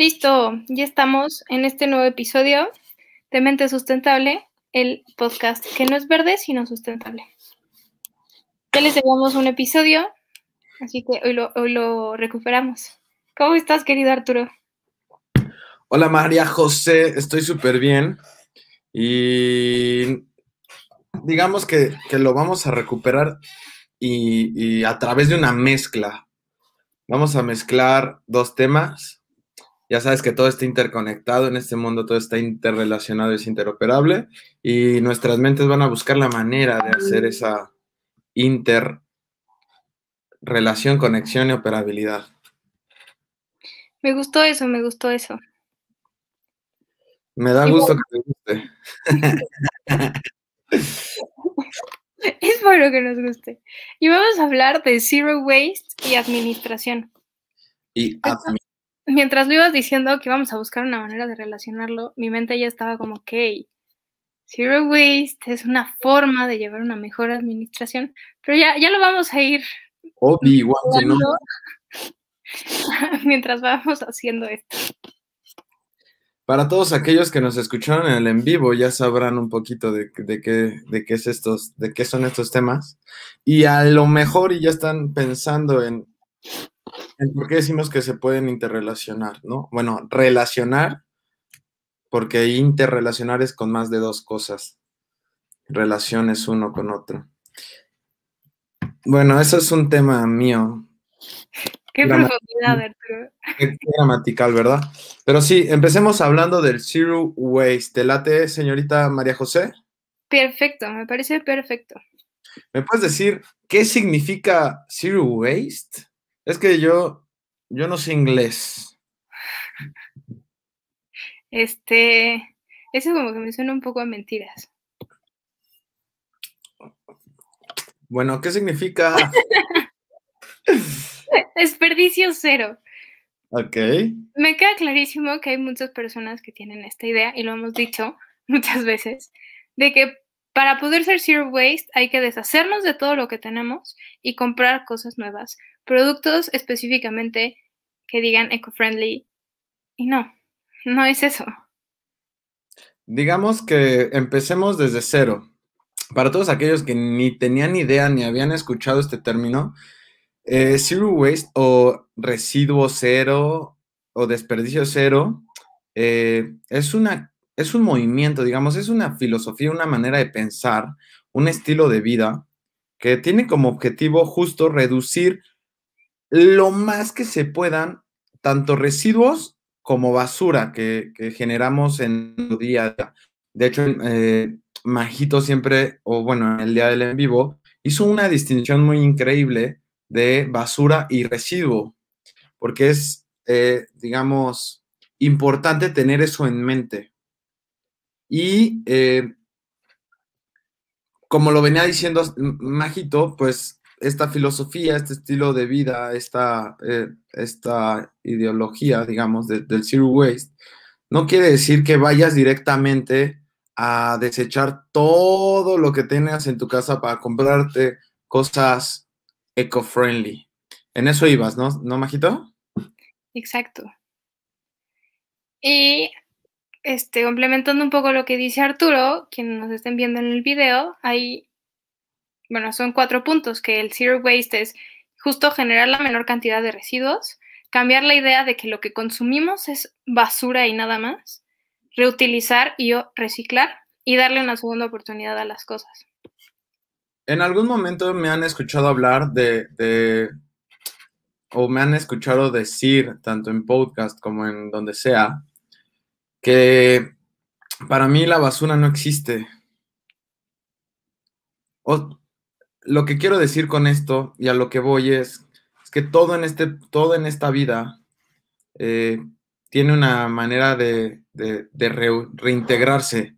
Listo, ya estamos en este nuevo episodio de Mente Sustentable, el podcast que no es verde, sino sustentable. Ya les llevamos un episodio, así que hoy lo, hoy lo recuperamos. ¿Cómo estás, querido Arturo? Hola, María José, estoy súper bien. Y digamos que, que, lo vamos a recuperar y, y a través de una mezcla. Vamos a mezclar dos temas. Ya sabes que todo está interconectado en este mundo, todo está interrelacionado, es interoperable y nuestras mentes van a buscar la manera de hacer esa interrelación, conexión y operabilidad. Me gustó eso, me gustó eso. Me da Y gusto bueno. que te guste. Es bueno que nos guste. Y vamos a hablar de Zero Waste y administración. Y admi- Mientras lo ibas diciendo que íbamos a buscar una manera de relacionarlo, mi mente ya estaba como, ok, Zero Waste es una forma de llevar una mejor administración, pero ya, ya lo vamos a ir Kenobi. hablando mientras vamos haciendo esto. Para todos aquellos que nos escucharon en el en vivo, ya sabrán un poquito de, de qué, de qué es estos, de qué son estos temas. Y a lo mejor y ya están pensando en, en por qué decimos que se pueden interrelacionar, ¿no? Bueno, relacionar, porque interrelacionar es con más de dos cosas. Relaciones uno con otro. Bueno, eso es un tema mío, Qué profundidad, Arturo. Qué gramatical, ¿verdad? Pero sí, empecemos hablando del zero waste. ¿Te late, señorita María José? Perfecto, me parece perfecto. ¿Me puedes decir qué significa zero waste? Es que yo, yo no sé inglés. Este, eso como que me suena un poco a mentiras. Bueno, ¿qué significa? Desperdicio cero. Ok. Me queda clarísimo que hay muchas personas que tienen esta idea, y lo hemos dicho muchas veces, de que para poder ser zero waste hay que deshacernos de todo lo que tenemos y comprar cosas nuevas, productos específicamente que digan eco-friendly. Y no, no es eso. Digamos que empecemos desde cero. Para todos aquellos que ni tenían idea ni habían escuchado este término, eh, zero waste o residuo cero o desperdicio cero eh, es, una, es un movimiento, digamos, es una filosofía, una manera de pensar, un estilo de vida que tiene como objetivo justo reducir lo más que se puedan tanto residuos como basura que, generamos en el día a día. De hecho, eh, Majito siempre, o bueno, en el día del en vivo, hizo una distinción muy increíble de basura y residuo, porque es, eh, digamos, importante tener eso en mente. Y eh, como lo venía diciendo Majito, pues esta filosofía, este estilo de vida, esta, eh, esta ideología, digamos, de, del zero waste, no quiere decir que vayas directamente a desechar todo lo que tengas en tu casa para comprarte cosas eco-friendly. En eso ibas, ¿no? ¿No, Majito? Exacto. Y este, complementando un poco lo que dice Arturo, quienes nos estén viendo en el video, hay, bueno, son cuatro puntos, que el zero waste es justo generar la menor cantidad de residuos, cambiar la idea de que lo que consumimos es basura y nada más, reutilizar y reciclar y darle una segunda oportunidad a las cosas. En algún momento me han escuchado hablar de, o me han escuchado decir, tanto en podcast como en donde sea, que para mí la basura no existe. Lo que quiero decir con esto y a lo que voy es, es que todo en, este, todo en esta vida eh, tiene una manera de, de, de re, reintegrarse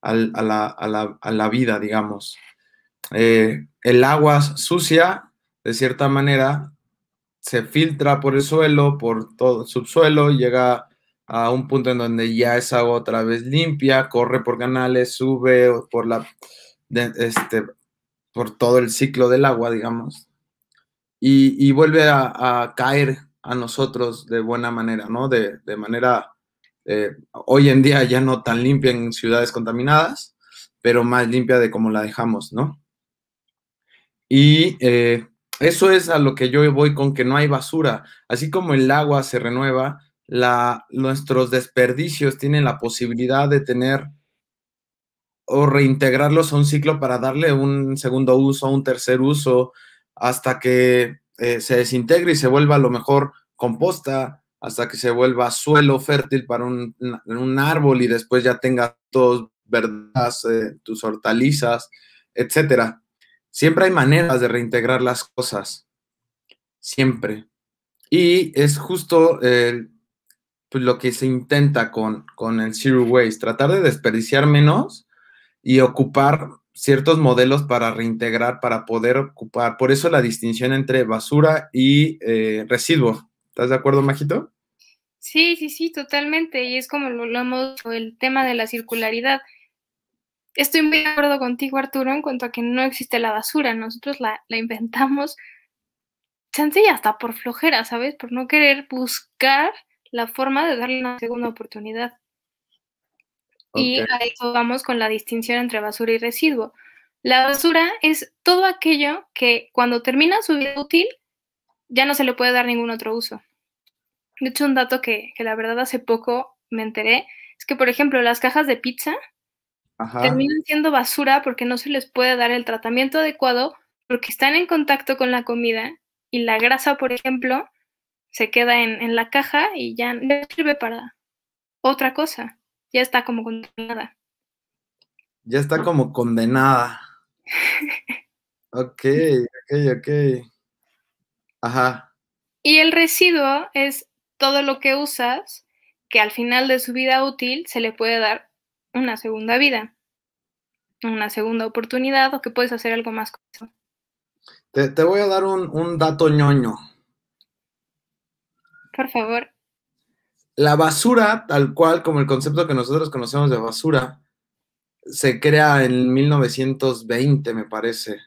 a, la, a, la, a, la, vida, digamos. Eh, el agua sucia, de cierta manera, se filtra por el suelo, por todo el subsuelo, llega a un punto en donde ya es agua otra vez limpia, corre por canales, sube por la este por todo el ciclo del agua, digamos, y, vuelve a, caer a nosotros de buena manera, ¿no? De, manera, eh, hoy en día ya no tan limpia en ciudades contaminadas, pero más limpia de como la dejamos, ¿no? Y eh, eso es a lo que yo voy con que no hay basura. Así como el agua se renueva, nuestros desperdicios tienen la posibilidad de tener o reintegrarlos a un ciclo para darle un segundo uso, un tercer uso, hasta que eh, se desintegre y se vuelva a lo mejor composta, hasta que se vuelva suelo fértil para un, un árbol y después ya tenga todos verdas, eh, tus hortalizas, etcétera. Siempre hay maneras de reintegrar las cosas, siempre. Y es justo pues, lo que se intenta con, con el Zero Waste, tratar de desperdiciar menos y ocupar ciertos modelos para reintegrar, para poder ocupar. Por eso la distinción entre basura y eh, residuo. ¿Estás de acuerdo, Majito? Sí, sí, sí, totalmente. Y es como lo hablamos, el tema de la circularidad. Estoy muy de acuerdo contigo, Arturo, en cuanto a que no existe la basura. Nosotros la, la inventamos, chance y hasta por flojera, ¿sabes? Por no querer buscar la forma de darle una segunda oportunidad. Y a eso vamos con la distinción entre basura y residuo. La basura es todo aquello que cuando termina su vida útil ya no se le puede dar ningún otro uso. De hecho, un dato que, la verdad hace poco me enteré es que, por ejemplo, las cajas de pizza terminan siendo basura porque no se les puede dar el tratamiento adecuado porque están en contacto con la comida y la grasa, por ejemplo, se queda en, en la caja y ya no sirve para otra cosa ya está como condenada. Ya está como condenada. ok, ok, ok. Ajá. Y el residuo es todo lo que usas que al final de su vida útil se le puede dar una segunda vida, una segunda oportunidad o que puedes hacer algo más con eso. Te, voy a dar un, un dato ñoño. Por favor la basura, tal cual como el concepto que nosotros conocemos de basura, se crea en 1920, me parece,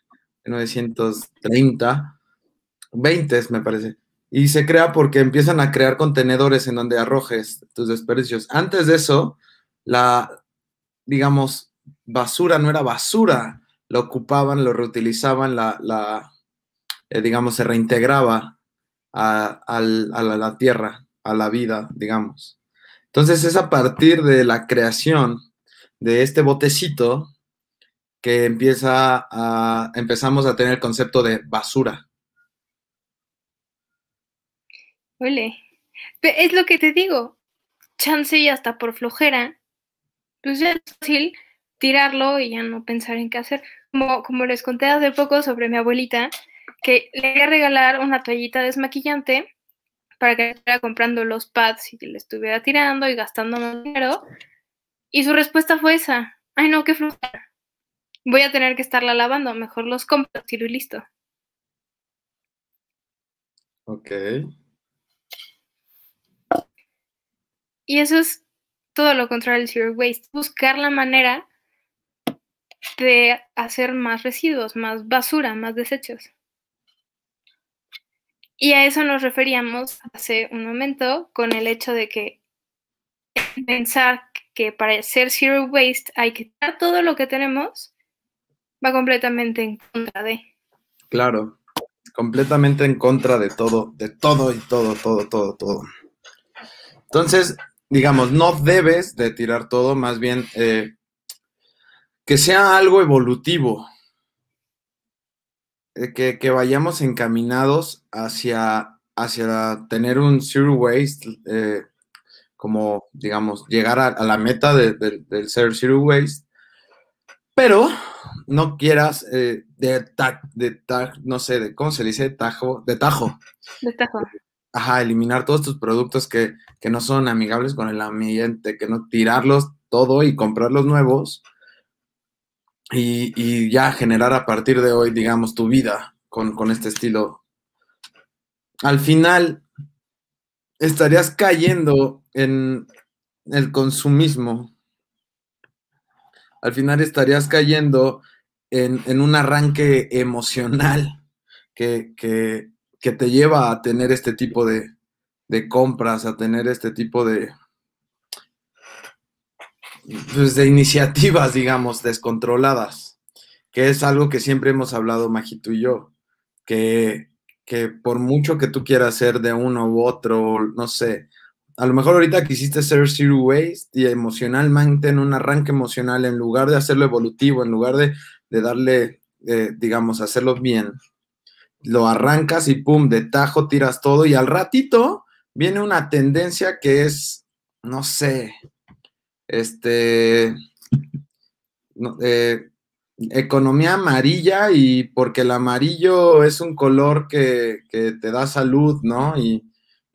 1930, 20 me parece. Y se crea porque empiezan a crear contenedores en donde arrojes tus desperdicios. Antes de eso, la, digamos, basura no era basura, lo ocupaban, lo reutilizaban, la, eh, digamos, se reintegraba a la tierra a la vida, digamos. Entonces es a partir de la creación de este botecito que empieza a, empezamos a tener el concepto de basura. Ole, es lo que te digo, chance y hasta por flojera, pues ya es fácil tirarlo y ya no pensar en qué hacer. Como, como les conté hace poco sobre mi abuelita, que le iba a regalar una toallita desmaquillante para que estuviera comprando los pads y le estuviera tirando y gastando más dinero. Y su respuesta fue esa. Ay, no, qué flojera. Voy a tener que estarla lavando. Mejor los compro, tiro y listo. Ok. Y eso es todo lo contrario del zero waste. Buscar la manera de hacer más residuos, más basura, más desechos. Y a eso nos referíamos hace un momento con el hecho de que pensar que para ser zero waste hay que quitar todo lo que tenemos va completamente en contra de. Claro, completamente en contra de todo, de todo y todo, todo, todo, todo. Entonces, digamos, no debes de tirar todo, más bien eh, que sea algo evolutivo, eh, que, vayamos encaminados hacia, hacia tener un zero waste, eh, como, digamos, llegar a, la meta del ser zero waste, pero no quieras eh, de, de no sé, de, ¿cómo se dice? Tajo, de tajo. De tajo. Ajá, eliminar todos tus productos que, que no son amigables con el ambiente, que no tirarlos todo y comprar los nuevos y, ya generar a partir de hoy, digamos, tu vida con, este estilo. Al final, estarías cayendo en el consumismo. Al final estarías cayendo en, un arranque emocional que, te lleva a tener este tipo de, de compras, a tener este tipo de, pues, de iniciativas, digamos, descontroladas, que es algo que siempre hemos hablado, Majito y yo, que, que por mucho que tú quieras ser de uno u otro, no sé, a lo mejor ahorita quisiste ser zero waste y emocionalmente en un arranque emocional, en lugar de hacerlo evolutivo, en lugar de, de darle, eh, digamos, hacerlo bien, lo arrancas y pum, de tajo tiras todo y al ratito viene una tendencia que es, no sé, este, eh, economía amarilla y porque el amarillo es un color que, que te da salud, ¿no? Y,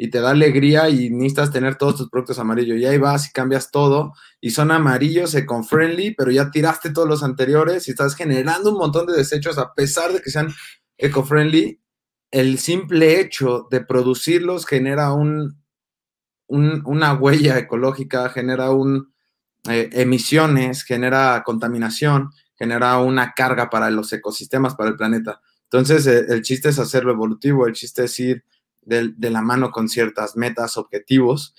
y te da alegría y necesitas tener todos tus productos amarillos. Y ahí vas y cambias todo y son amarillos, eco-friendly, pero ya tiraste todos los anteriores y estás generando un montón de desechos a pesar de que sean eco-friendly. El simple hecho de producirlos genera un, una huella ecológica, genera un, eh, emisiones, genera contaminación, genera una carga para los ecosistemas, para el planeta. Entonces, eh, el chiste es hacerlo evolutivo, el chiste es ir de, la mano con ciertas metas, objetivos,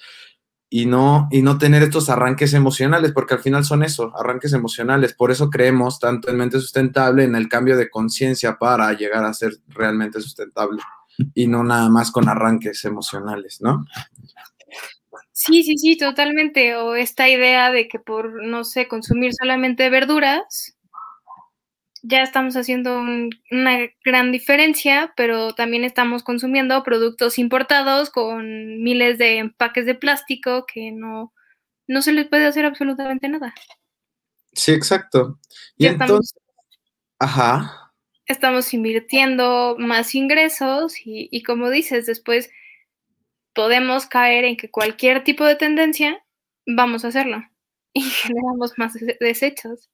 y no, y no tener estos arranques emocionales, porque al final son eso, arranques emocionales. Por eso creemos tanto en mente sustentable, en el cambio de conciencia para llegar a ser realmente sustentable y no nada más con arranques emocionales, ¿no? Sí, sí, sí, totalmente. O esta idea de que por, no sé, consumir solamente verduras, ya estamos haciendo una gran diferencia, pero también estamos consumiendo productos importados con miles de empaques de plástico que no, no se les puede hacer absolutamente nada. Sí, exacto. Y entonces, ajá. Estamos invirtiendo más ingresos y, y como dices, después podemos caer en que cualquier tipo de tendencia, vamos a hacerlo y generamos más desechos.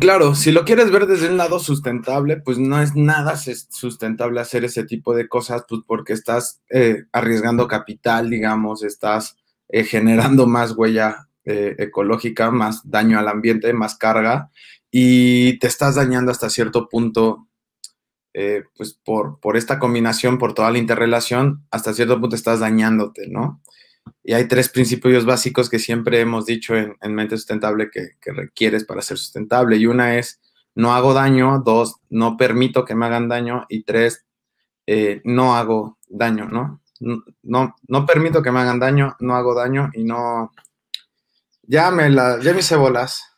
Claro, si lo quieres ver desde un lado sustentable, pues no es nada sustentable hacer ese tipo de cosas, pues porque estás eh, arriesgando capital, digamos, estás eh, generando más huella eh, ecológica, más daño al ambiente, más carga, y te estás dañando hasta cierto punto, pues por, por esta combinación, por toda la interrelación, hasta cierto punto estás dañándote, ¿no? Y hay tres principios básicos que siempre hemos dicho en, mente sustentable que, requieres para ser sustentable. Y una es, no hago daño. Dos, no permito que me hagan daño. Y tres, eh, no hago daño, ¿no? ¿no? No permito que me hagan daño, no hago daño y no... Ya me, la, ya me hice bolas.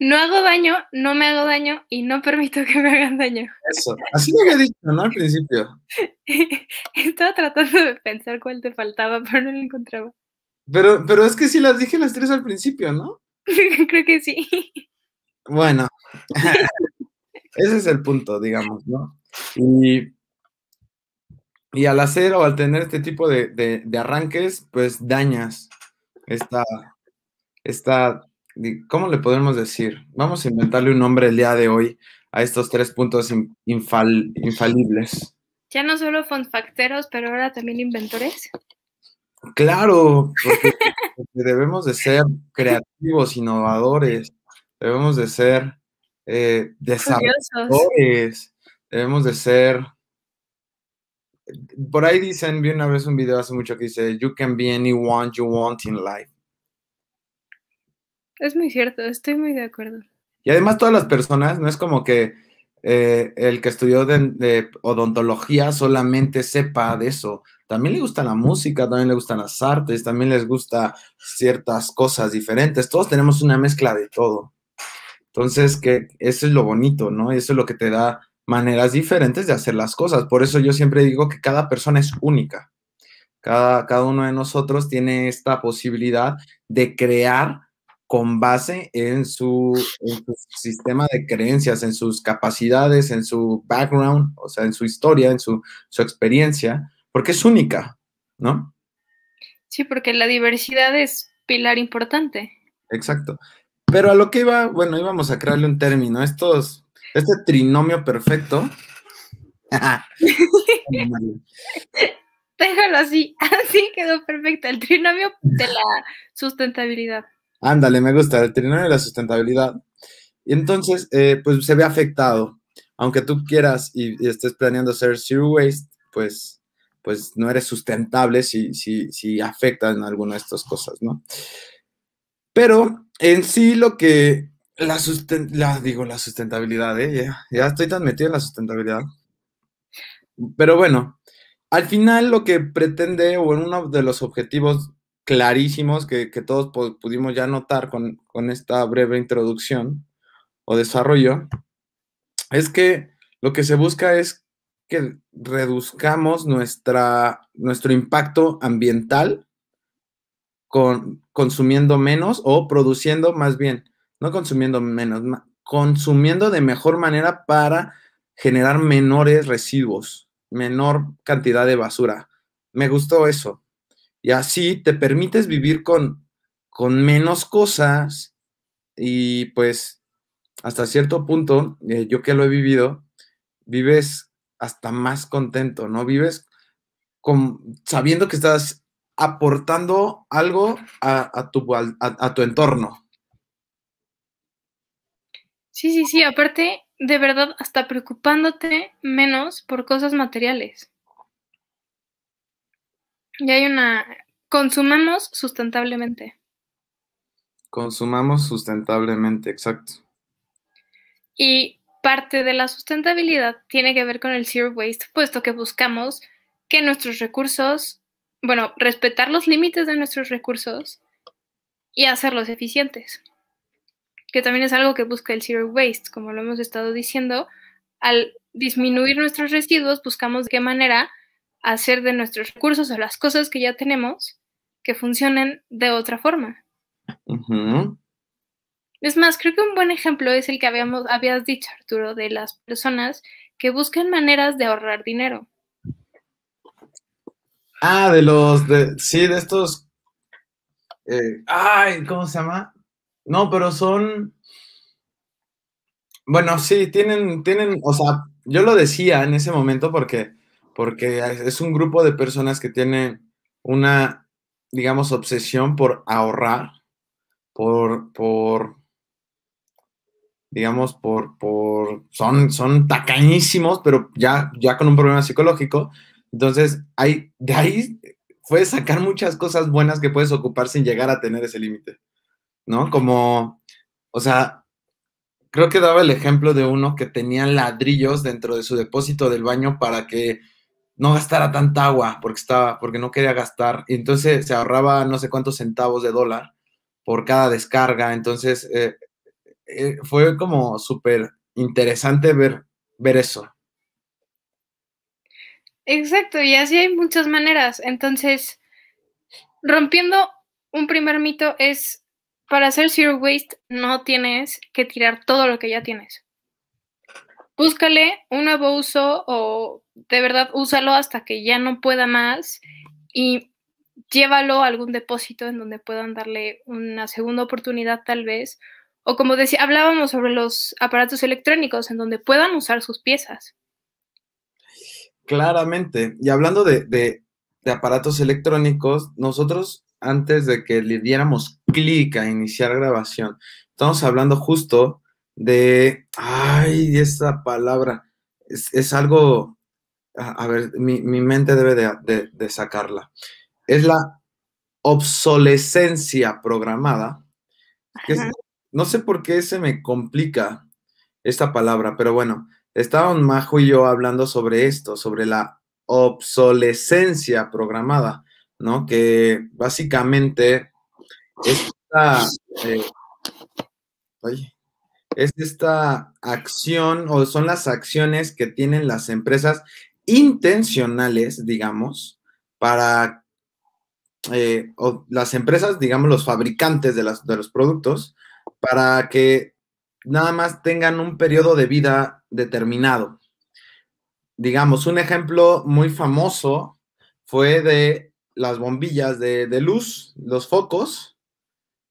No hago daño, no me hago daño y no permito que me hagan daño. Eso, así lo había dicho, ¿no? Al principio. Estaba tratando de pensar cuál te faltaba, pero no lo encontraba. Pero, pero es que sí las dije las tres al principio, ¿no? Creo que sí. Bueno, ese es el punto, digamos, ¿no? Y, y al hacer o al tener este tipo de, de arranques, pues dañas esta, esta ¿cómo le podemos decir? Vamos a inventarle un nombre el día de hoy a estos tres puntos infalibles. Ya no solo fonfacteros, pero ahora también inventores. Claro, porque, debemos de ser creativos, innovadores, debemos de ser eh, desarrolladores, debemos de ser... Por ahí dicen, vi una vez un video hace mucho que dice, you can be anyone you want in life. Es muy cierto, estoy muy de acuerdo. Y además todas las personas, no es como que eh, el que estudió odontología solamente sepa de eso. También le gusta la música, también le gustan las artes, también les gusta ciertas cosas diferentes. Todos tenemos una mezcla de todo. Entonces, que eso es lo bonito, ¿no? Eso es lo que te da maneras diferentes de hacer las cosas. Por eso yo siempre digo que cada persona es única. Cada, cada uno de nosotros tiene esta posibilidad de crear con base en su, sistema de creencias, en sus capacidades, en su background, o sea, en su historia, en su, experiencia, porque es única, ¿no? Sí, porque la diversidad es pilar importante. Exacto. Pero a lo que iba, bueno, íbamos a crearle un término, estos, este trinomio perfecto. Déjalo así, así quedó perfecto, el trinomio de la sustentabilidad. Ándale, me gusta, el trinomio de la sustentabilidad. Y entonces, eh, pues se ve afectado. Aunque tú quieras y, estés planeando hacer zero waste, pues, pues no eres sustentable si, si, si afectan alguna de estas cosas, ¿no? Pero en sí lo que la, la digo, la sustentabilidad, ¿eh? ya, ya estoy tan metido en la sustentabilidad. Pero bueno, al final lo que pretende, o uno de los objetivos clarísimos que, todos pudimos ya notar con, con, esta breve introducción o desarrollo, es que lo que se busca es que reduzcamos nuestra, nuestro impacto ambiental con, consumiendo menos o produciendo más bien, no consumiendo menos, consumiendo de mejor manera para generar menores residuos, menor cantidad de basura. Me gustó eso. Y así te permites vivir con, con menos cosas y pues hasta cierto punto, eh, yo que lo he vivido, vives hasta más contento, ¿no? Vives con, sabiendo que estás aportando algo a, tu, a tu entorno. Sí, sí, sí, aparte, de verdad, hasta preocupándote menos por cosas materiales. Y hay una, consumamos sustentablemente. Consumamos sustentablemente, exacto. Y parte de la sustentabilidad tiene que ver con el zero waste, puesto que buscamos que nuestros recursos, bueno, respetar los límites de nuestros recursos y hacerlos eficientes. Que también es algo que busca el zero waste, como lo hemos estado diciendo. Al disminuir nuestros residuos, buscamos de qué manera hacer de nuestros recursos o las cosas que ya tenemos que funcionen de otra forma. Es más, creo que un buen ejemplo es el que habíamos, habías dicho, Arturo, de las personas que buscan maneras de ahorrar dinero. Ah, de los, de, sí, de estos, eh, ay, ¿cómo se llama? No, pero son, bueno, sí, tienen, tienen, o sea, yo lo decía en ese momento porque porque es un grupo de personas que tienen una, digamos, obsesión por ahorrar, por, por digamos, por, por, son, son tacañísimos, pero ya, ya con un problema psicológico. Entonces, hay, de ahí puedes sacar muchas cosas buenas que puedes ocupar sin llegar a tener ese límite, ¿no? Como, o sea, creo que daba el ejemplo de uno que tenía ladrillos dentro de su depósito del baño para que no gastara tanta agua porque estaba, porque no quería gastar. Y entonces se ahorraba no sé cuántos centavos de dólar por cada descarga. Entonces eh, eh, fue como súper interesante ver, ver eso. Exacto, y así hay muchas maneras. Entonces, rompiendo un primer mito es, para hacer zero waste no tienes que tirar todo lo que ya tienes búscale un nuevo uso o de verdad úsalo hasta que ya no pueda más y llévalo a algún depósito en donde puedan darle una segunda oportunidad tal vez. O como decía, hablábamos sobre los aparatos electrónicos en donde puedan usar sus piezas. Claramente. Y hablando de, de, de aparatos electrónicos, nosotros antes de que le diéramos clic a iniciar grabación, estamos hablando justo de, ay, esa palabra, es, algo, a, ver, mi, mente debe de, sacarla. Es la obsolescencia programada. no sé por qué se me complica esta palabra, pero bueno, estaban Majo y yo hablando sobre esto, sobre la obsolescencia programada, ¿no? Que básicamente esta... Eh, oye, es esta acción o son las acciones que tienen las empresas intencionales, digamos, para eh, o las empresas, digamos, los fabricantes de, de los productos, para que nada más tengan un periodo de vida determinado. Digamos, un ejemplo muy famoso fue de las bombillas de, de luz, los focos.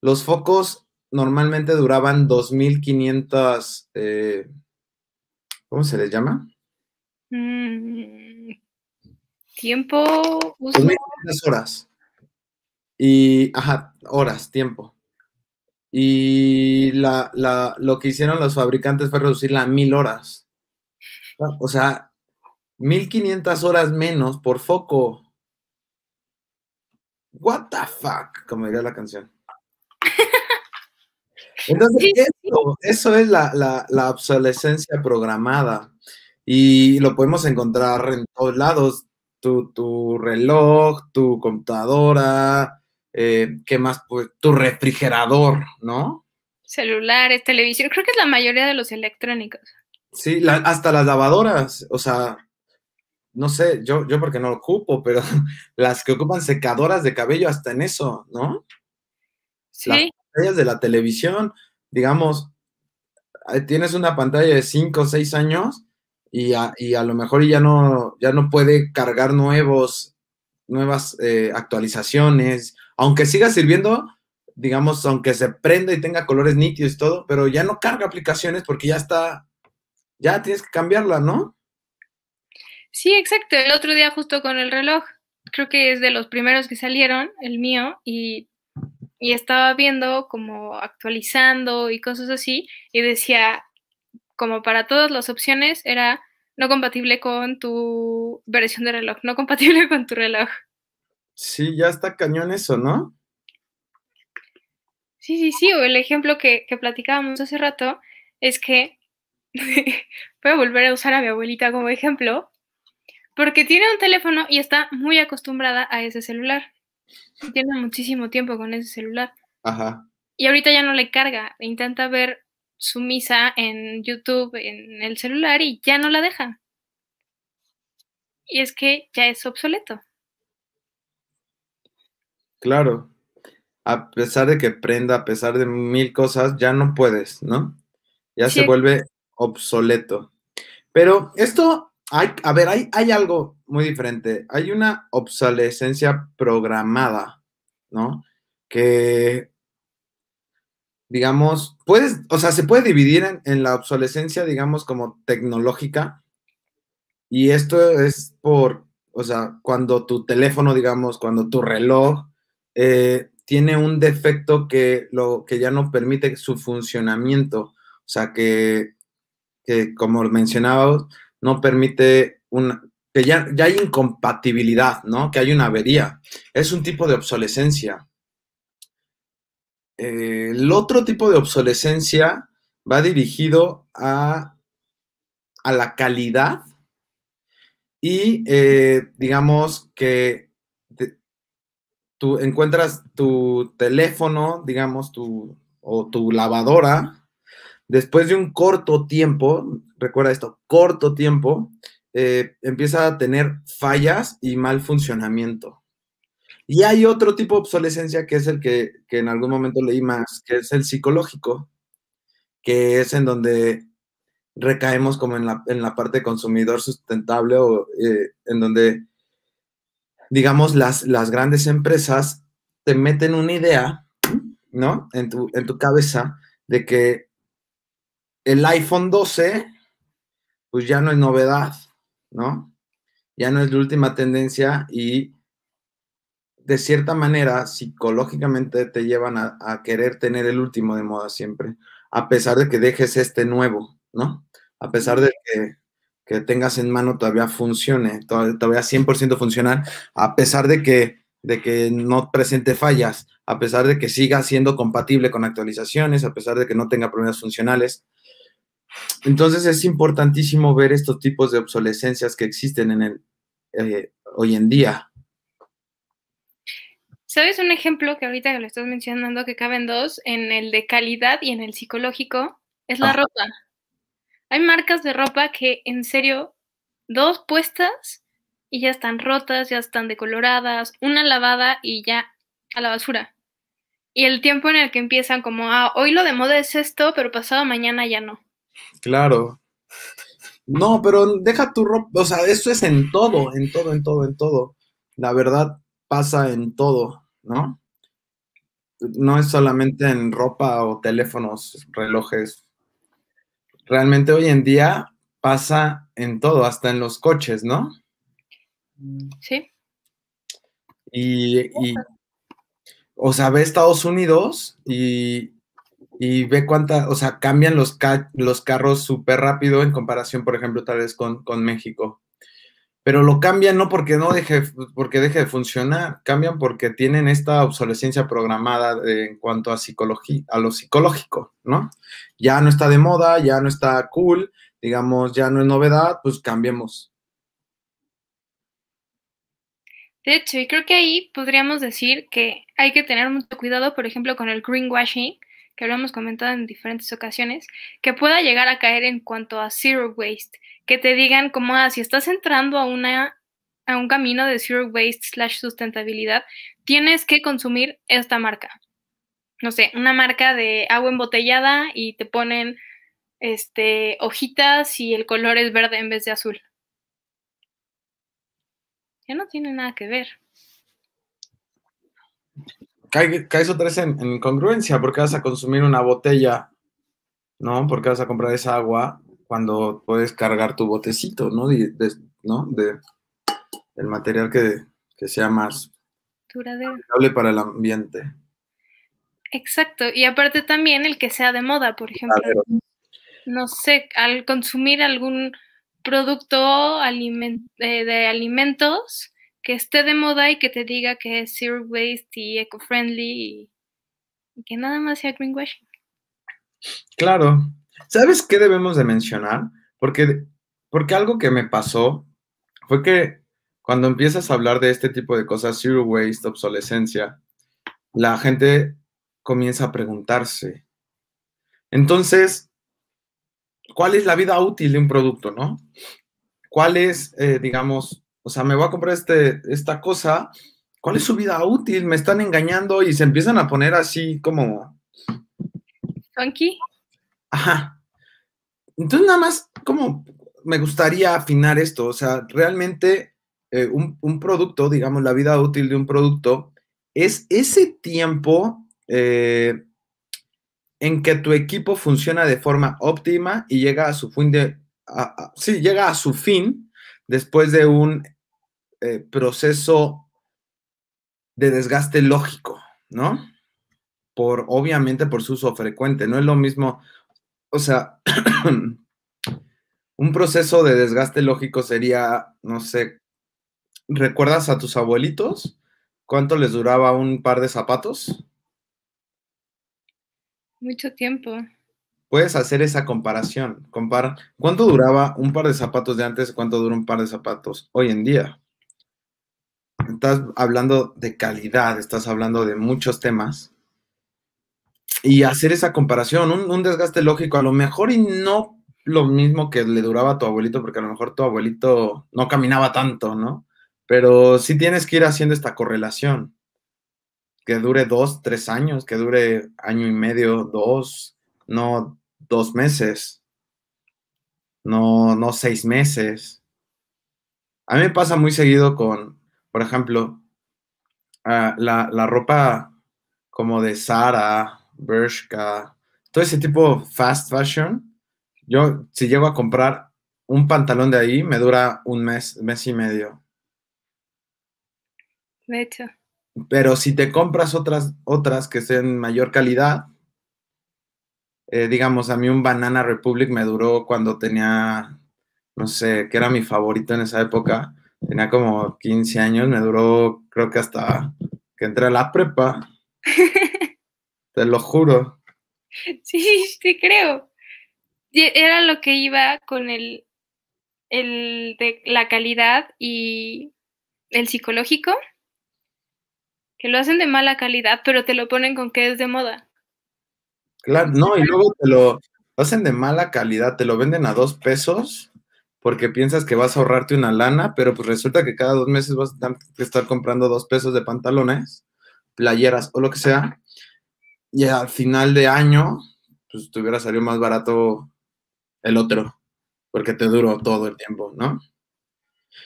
Los focos normalmente duraban 2.500, eh, ¿cómo se les llama? Mm, tiempo. Uso. horas. Y, ajá, horas, tiempo. Y la, la, lo que hicieron los fabricantes fue reducirla a mil horas. O sea, 1500 horas menos por foco. What the fuck, como diría la canción. Entonces, eso, es la, obsolescencia programada. Y lo podemos encontrar en todos lados. Tu, reloj, tu computadora, eh, ¿qué más? Pues tu refrigerador, ¿no? Celulares, televisión, creo que es la mayoría de los electrónicos. Sí, hasta las lavadoras, o sea, no sé, yo, yo porque no lo ocupo, pero las que ocupan secadoras de cabello, hasta en eso, ¿no? Sí. De la televisión, digamos, tienes una pantalla de 5 o 6 años y a, lo mejor ya no, ya no puede cargar nuevos, nuevas eh, actualizaciones, aunque siga sirviendo, digamos, aunque se prenda y tenga colores nítidos y todo, pero ya no carga aplicaciones porque ya está, ya tienes que cambiarla, ¿no? Sí, exacto. El otro día justo con el reloj, creo que es de los primeros que salieron, el mío, y, estaba viendo como actualizando y cosas así, y decía, como para todas las opciones, era no compatible con tu versión de reloj, no compatible con tu reloj. Sí, ya está cañón eso, ¿no? Sí, sí, sí, o el ejemplo que, que platicábamos hace rato es que voy a volver a usar a mi abuelita como ejemplo, porque tiene un teléfono y está muy acostumbrada a ese celular. Tiene muchísimo tiempo con ese celular. Ajá. Y ahorita ya no le carga. Intenta ver su misa en YouTube, en el celular y ya no la deja. Y es que ya es obsoleto. Claro. A pesar de que prenda, a pesar de mil cosas, ya no puedes, ¿no? Ya se vuelve obsoleto. Pero esto a ver, hay, hay algo muy diferente. Hay una obsolescencia programada, ¿no? Que, digamos, puedes, o sea, se puede dividir en, la obsolescencia, digamos, como tecnológica. Y esto es por, o sea, cuando tu teléfono, digamos, cuando tu reloj eh, tiene un defecto que, lo, que ya no permite su funcionamiento. O sea, que, que como mencionaba, no permite una, que ya, ya hay incompatibilidad, ¿no? Que hay una avería. Es un tipo de obsolescencia. Eh, el otro tipo de obsolescencia va dirigido a, a la calidad y eh, digamos que tú encuentras tu teléfono, digamos, tu, o tu lavadora, después de un corto tiempo, recuerda esto, corto tiempo, eh, empieza a tener fallas y mal funcionamiento. Y hay otro tipo de obsolescencia que es el que, en algún momento leí más, que es el psicológico, que es en donde recaemos como en la, en la parte consumidor sustentable o eh, en donde, digamos, las, las grandes empresas te meten una idea, ¿no? En tu, en tu cabeza de que el iPhone 12 pues ya no es novedad, ¿no? Ya no es la última tendencia y de cierta manera psicológicamente te llevan a, querer tener el último de moda siempre, a pesar de que dejes este nuevo, ¿no? A pesar de que, tengas en mano todavía funcione, todavía 100% funcional, a pesar de que, de que no presente fallas, a pesar de que siga siendo compatible con actualizaciones, a pesar de que no tenga problemas funcionales, entonces es importantísimo ver estos tipos de obsolescencias que existen en el, eh, hoy en día. ¿Sabes un ejemplo que ahorita que lo estás mencionando que caben dos, en el de calidad y en el psicológico? Es la ropa. Hay marcas de ropa que en serio, dos puestas y ya están rotas, ya están decoloradas, una lavada y ya a la basura. Y el tiempo en el que empiezan como, ah, hoy lo de moda es esto, pero pasado mañana ya no. Claro. No, pero deja tu ropa, o sea, eso es en todo, en todo, en todo, en todo. La verdad pasa en todo, ¿no? No es solamente en ropa o teléfonos, relojes. Realmente hoy en día pasa en todo, hasta en los coches, ¿no? Sí. Y, y o sea, ve Estados Unidos y y ve cuánta, o sea, cambian los, los carros súper rápido en comparación, por ejemplo, tal vez con, México. pero lo cambian no porque no deje, porque deje de funcionar, cambian porque tienen esta obsolescencia programada en cuanto a psicología, a lo psicológico, ¿no? Ya no está de moda, ya no está cool, digamos, ya no es novedad, pues cambiemos. De hecho, y creo que ahí podríamos decir que hay que tener mucho cuidado, por ejemplo, con el greenwashing, que lo hemos comentado en diferentes ocasiones, que pueda llegar a caer en cuanto a zero waste, que te digan como, ah, si estás entrando a, una, a un camino de zero waste slash sustentabilidad, tienes que consumir esta marca. No sé, una marca de agua embotellada y te ponen este, hojitas y el color es verde en vez de azul. Ya no tiene nada que ver. Caes otra vez en, incongruencia, porque vas a consumir una botella, ¿no? Porque vas a comprar esa agua cuando puedes cargar tu botecito, ¿no? De, ¿no? de el material que, sea más duradero para el ambiente. Exacto, y aparte también el que sea de moda, por ejemplo. No sé, al consumir algún producto eh, de alimentos, que esté de moda y que te diga que es zero waste y eco-friendly y, que nada más sea greenwashing. Claro. ¿Sabes qué debemos de mencionar? Porque, porque algo que me pasó fue que cuando empiezas a hablar de este tipo de cosas, zero waste, obsolescencia, la gente comienza a preguntarse. Entonces, ¿cuál es la vida útil de un producto, no? ¿Cuál es, eh, digamos, o sea, me voy a comprar este, esta cosa, ¿cuál es su vida útil? Me están engañando y se empiezan a poner así como... Funky. Ajá. Entonces nada más como me gustaría afinar esto, o sea, realmente eh, un, producto, digamos, la vida útil de un producto es ese tiempo eh, en que tu equipo funciona de forma óptima y llega a su fin de, sí, llega a su fin después de un eh, proceso de desgaste lógico, ¿no? Por, obviamente, por su uso frecuente. No es lo mismo, o sea, un proceso de desgaste lógico sería, no sé, ¿recuerdas a tus abuelitos? ¿Cuánto les duraba un par de zapatos? Mucho tiempo. Puedes hacer esa comparación. Compara, ¿cuánto duraba un par de zapatos de antes? ¿Cuánto dura un par de zapatos hoy en día? Estás hablando de calidad, estás hablando de muchos temas. Y hacer esa comparación, un, desgaste lógico, a lo mejor y no lo mismo que le duraba a tu abuelito, porque a lo mejor tu abuelito no caminaba tanto, ¿no? Pero sí tienes que ir haciendo esta correlación. Que dure dos, tres años, que dure año y medio, dos, no dos meses, no, no seis meses. A mí me pasa muy seguido con, por ejemplo, ah, la, ropa como de Zara, Bershka, todo ese tipo fast fashion, yo si llego a comprar un pantalón de ahí, me dura un mes, mes y medio. De hecho. Pero si te compras otras, otras que sean mayor calidad, eh, digamos, a mí un Banana Republic me duró cuando tenía, no sé, que era mi favorito en esa época, tenía como 15 años, me duró creo que hasta que entré a la prepa. Te lo juro. Sí, sí creo. Era lo que iba con el, el de la calidad y el psicológico, que lo hacen de mala calidad, pero te lo ponen con que es de moda. Claro, no, y luego te lo hacen de mala calidad, te lo venden a dos pesos porque piensas que vas a ahorrarte una lana, pero pues resulta que cada dos meses vas a estar comprando dos pesos de pantalones, playeras o lo que sea, y al final de año, pues te hubiera salido más barato el otro, porque te duró todo el tiempo, ¿no?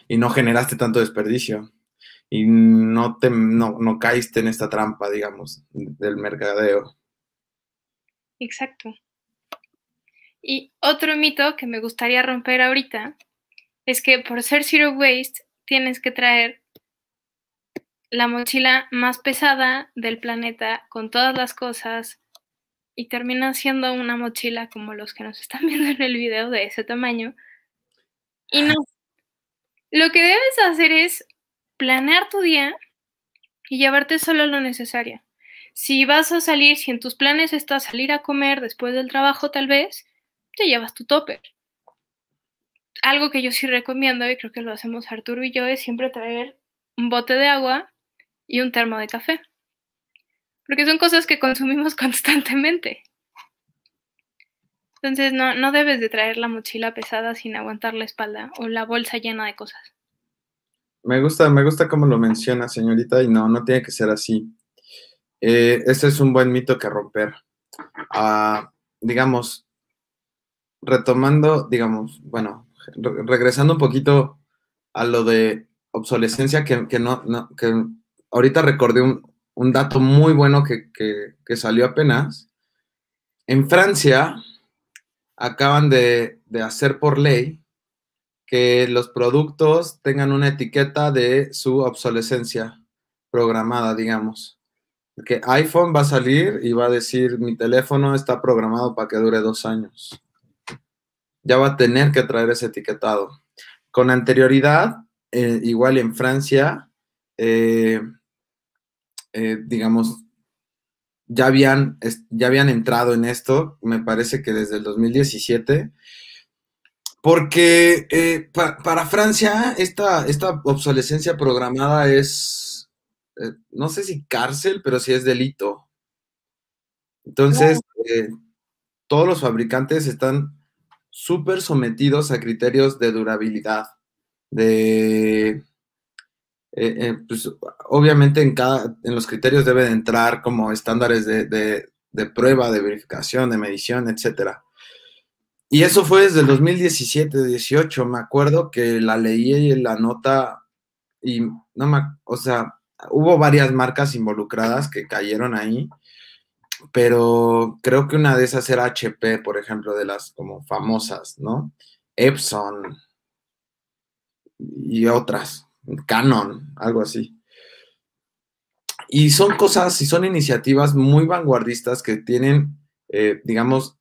Y no generaste tanto desperdicio. Y no, te, no, no caíste en esta trampa, digamos, del mercadeo. Exacto. Y otro mito que me gustaría romper ahorita es que por ser zero waste tienes que traer la mochila más pesada del planeta con todas las cosas y termina siendo una mochila como los que nos están viendo en el video de ese tamaño. Y no. Lo que debes hacer es planear tu día y llevarte solo lo necesario. Si vas a salir, si en tus planes está salir a comer después del trabajo, tal vez, te llevas tu topper. Algo que yo sí recomiendo, y creo que lo hacemos Arturo y yo, es siempre traer un bote de agua y un termo de café. Porque son cosas que consumimos constantemente. Entonces no, no debes de traer la mochila pesada sin aguantar la espalda o la bolsa llena de cosas. Me gusta, me gusta cómo lo menciona, señorita, y no, no tiene que ser así. Eh, ese es un buen mito que romper. Ah, digamos, retomando, digamos, bueno, regresando un poquito a lo de obsolescencia, que, no, que ahorita recordé un, dato muy bueno que, que, salió apenas. En Francia acaban de, de hacer por ley que los productos tengan una etiqueta de su obsolescencia programada, digamos. Que iPhone va a salir y va a decir, mi teléfono está programado para que dure dos años. Ya va a tener que traer ese etiquetado. Con anterioridad, eh, igual en Francia, eh, eh, digamos, ya habían, ya habían entrado en esto, me parece que desde el 2017, porque para Francia esta, esta obsolescencia programada es, no sé si cárcel, pero sí es delito. Entonces, todos los fabricantes están súper sometidos a criterios de durabilidad, de... pues, obviamente en, cada, en los criterios deben entrar como estándares de, de prueba, de verificación, de medición, etcétera. Y eso fue desde el 2017, 18. Me acuerdo que la leí en la nota y no me, o sea, hubo varias marcas involucradas que cayeron ahí, pero creo que una de esas era HP, por ejemplo, de las como famosas, ¿no? Epson y otras, Canon, algo así. Y son cosas y son iniciativas muy vanguardistas que tienen, eh, digamos,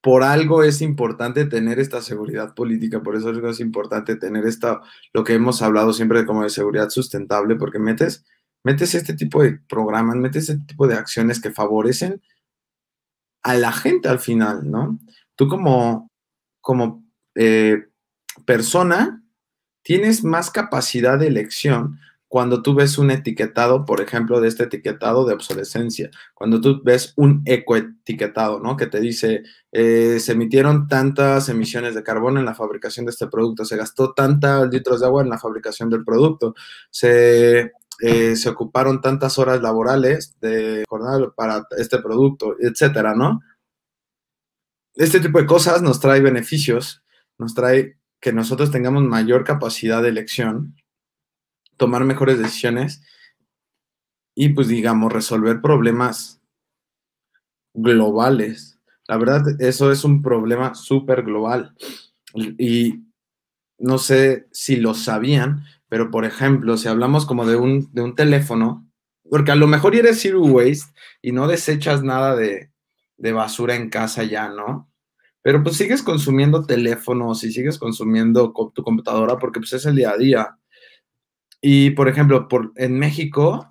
por algo es importante tener esta seguridad política, por eso es importante tener esta, lo que hemos hablado siempre como de seguridad sustentable, porque metes, metes este tipo de programas, metes este tipo de acciones que favorecen a la gente al final, ¿no? Tú como, como eh, persona tienes más capacidad de elección cuando tú ves un etiquetado, por ejemplo, de este etiquetado de obsolescencia, cuando tú ves un ecoetiquetado, ¿no? Que te dice, eh, se emitieron tantas emisiones de carbono en la fabricación de este producto, se gastó tantos litros de agua en la fabricación del producto, se, eh, se ocuparon tantas horas laborales de jornada para este producto, etcétera, ¿no? Este tipo de cosas nos trae beneficios, nos trae que nosotros tengamos mayor capacidad de elección tomar mejores decisiones y pues digamos resolver problemas globales. La verdad, eso es un problema súper global. Y no sé si lo sabían, pero por ejemplo, si hablamos como de un, de un teléfono, porque a lo mejor eres zero waste y no desechas nada de, de basura en casa ya, ¿no? Pero pues sigues consumiendo teléfonos y sigues consumiendo tu computadora porque pues es el día a día. Y, por ejemplo, por, en México,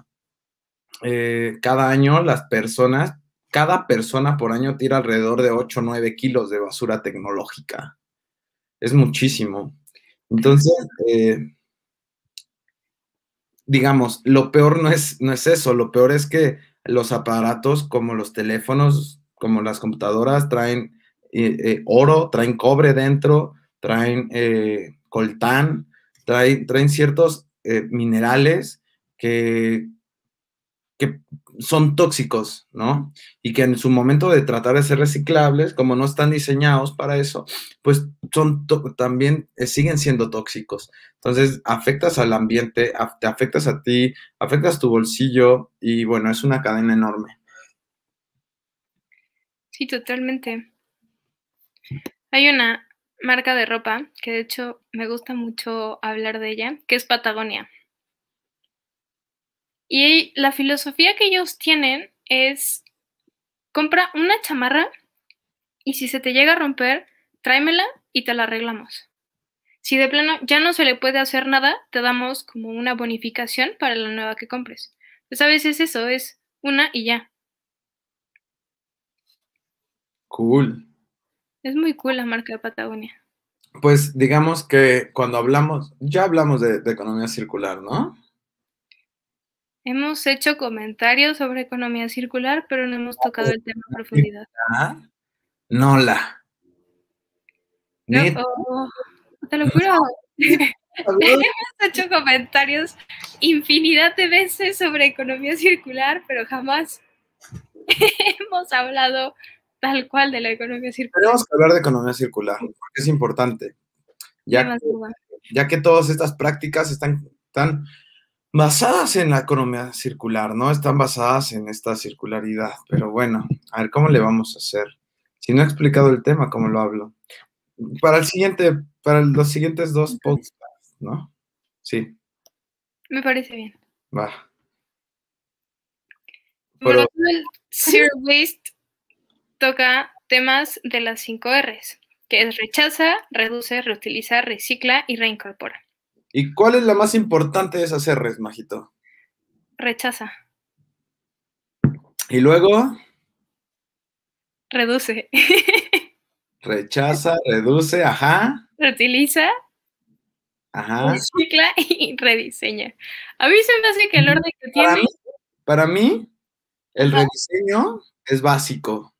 eh, cada año las personas, cada persona por año tira alrededor de 8 o 9 kilos de basura tecnológica. Es muchísimo. Entonces, eh, digamos, lo peor no es, no es eso, lo peor es que los aparatos como los teléfonos, como las computadoras, traen eh, oro, traen cobre dentro, traen coltán, traen, traen ciertos eh, minerales que son tóxicos, ¿no? Y que en su momento de tratar de ser reciclables, como no están diseñados para eso, pues son también eh, siguen siendo tóxicos. Entonces, afectas al ambiente, te afectas a ti, afectas tu bolsillo y bueno, es una cadena enorme. Sí, totalmente. Hay una marca de ropa, que de hecho me gusta mucho hablar de ella, que es Patagonia. Y la filosofía que ellos tienen es, compra una chamarra y si se te llega a romper, tráemela y te la arreglamos. Si de plano ya no se le puede hacer nada, te damos como una bonificación para la nueva que compres. Pues a veces eso es una y ya. Cool. Es muy cool la marca de Patagonia. Pues digamos que cuando hablamos, ya hablamos de, de economía circular, ¿no? Hemos hecho comentarios sobre economía circular, pero no hemos tocado el tema en profundidad. No la. No, oh, te lo juro. hemos hecho comentarios infinidad de veces sobre economía circular, pero jamás hemos hablado tal cual de la economía circular. Tenemos que hablar de economía circular, porque es importante. Ya, que, ya que todas estas prácticas están, están basadas en la economía circular, ¿no? Están basadas en esta circularidad. Pero bueno, a ver, ¿cómo le vamos a hacer? Si no he explicado el tema, ¿cómo lo hablo? Para el siguiente, para los siguientes dos podcasts, ¿no? Sí, Me parece bien. va. Bueno, Pero- el Zero Waste toca temas de las 5 R's, que es rechaza, reduce, reutiliza, recicla y reincorpora. ¿Y cuál es la más importante de esas R's, Majito? Rechaza, Y luego, reduce, rechaza, reduce, ajá, reutiliza, ajá. recicla y rediseña. A mí se me hace que el orden que Para tiene mí, para mí, el rediseño es básico.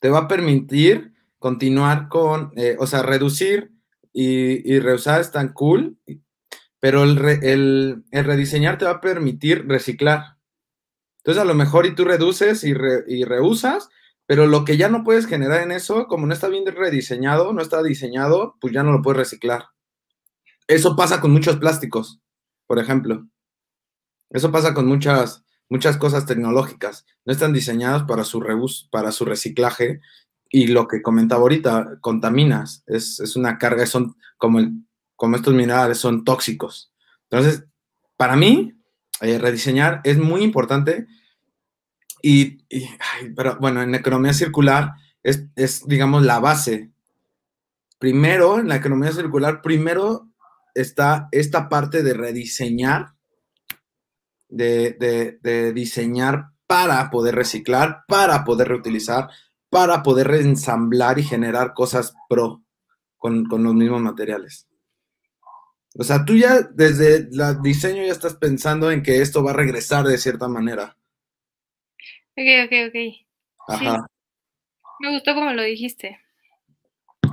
Te va a permitir continuar con, eh, o sea, reducir y, y reusar están cool, pero el, re- el- el rediseñar te va a permitir reciclar. Entonces, a lo mejor y tú reduces y, re- reusas, pero lo que ya no puedes generar en eso, como no está bien rediseñado, no está diseñado, pues ya no lo puedes reciclar. Eso pasa con muchos plásticos, por ejemplo. Eso pasa con muchas, muchas cosas tecnológicas. No están diseñadas para su reus, para su reciclaje. Y lo que comentaba ahorita, contaminas. Es, es una carga, son como, el- como estos minerales, son tóxicos. Entonces, para mí, eh, rediseñar es muy importante. Y, pero bueno, en economía circular es, es, digamos, la base. Primero, en la economía circular, primero está esta parte de rediseñar de- de diseñar para poder reciclar, para poder reutilizar, para poder reensamblar y generar cosas pro con, con los mismos materiales. O sea, tú ya desde el diseño ya estás pensando en que esto va a regresar de cierta manera. Ok, ok, ok. Ajá. Me gustó como lo dijiste.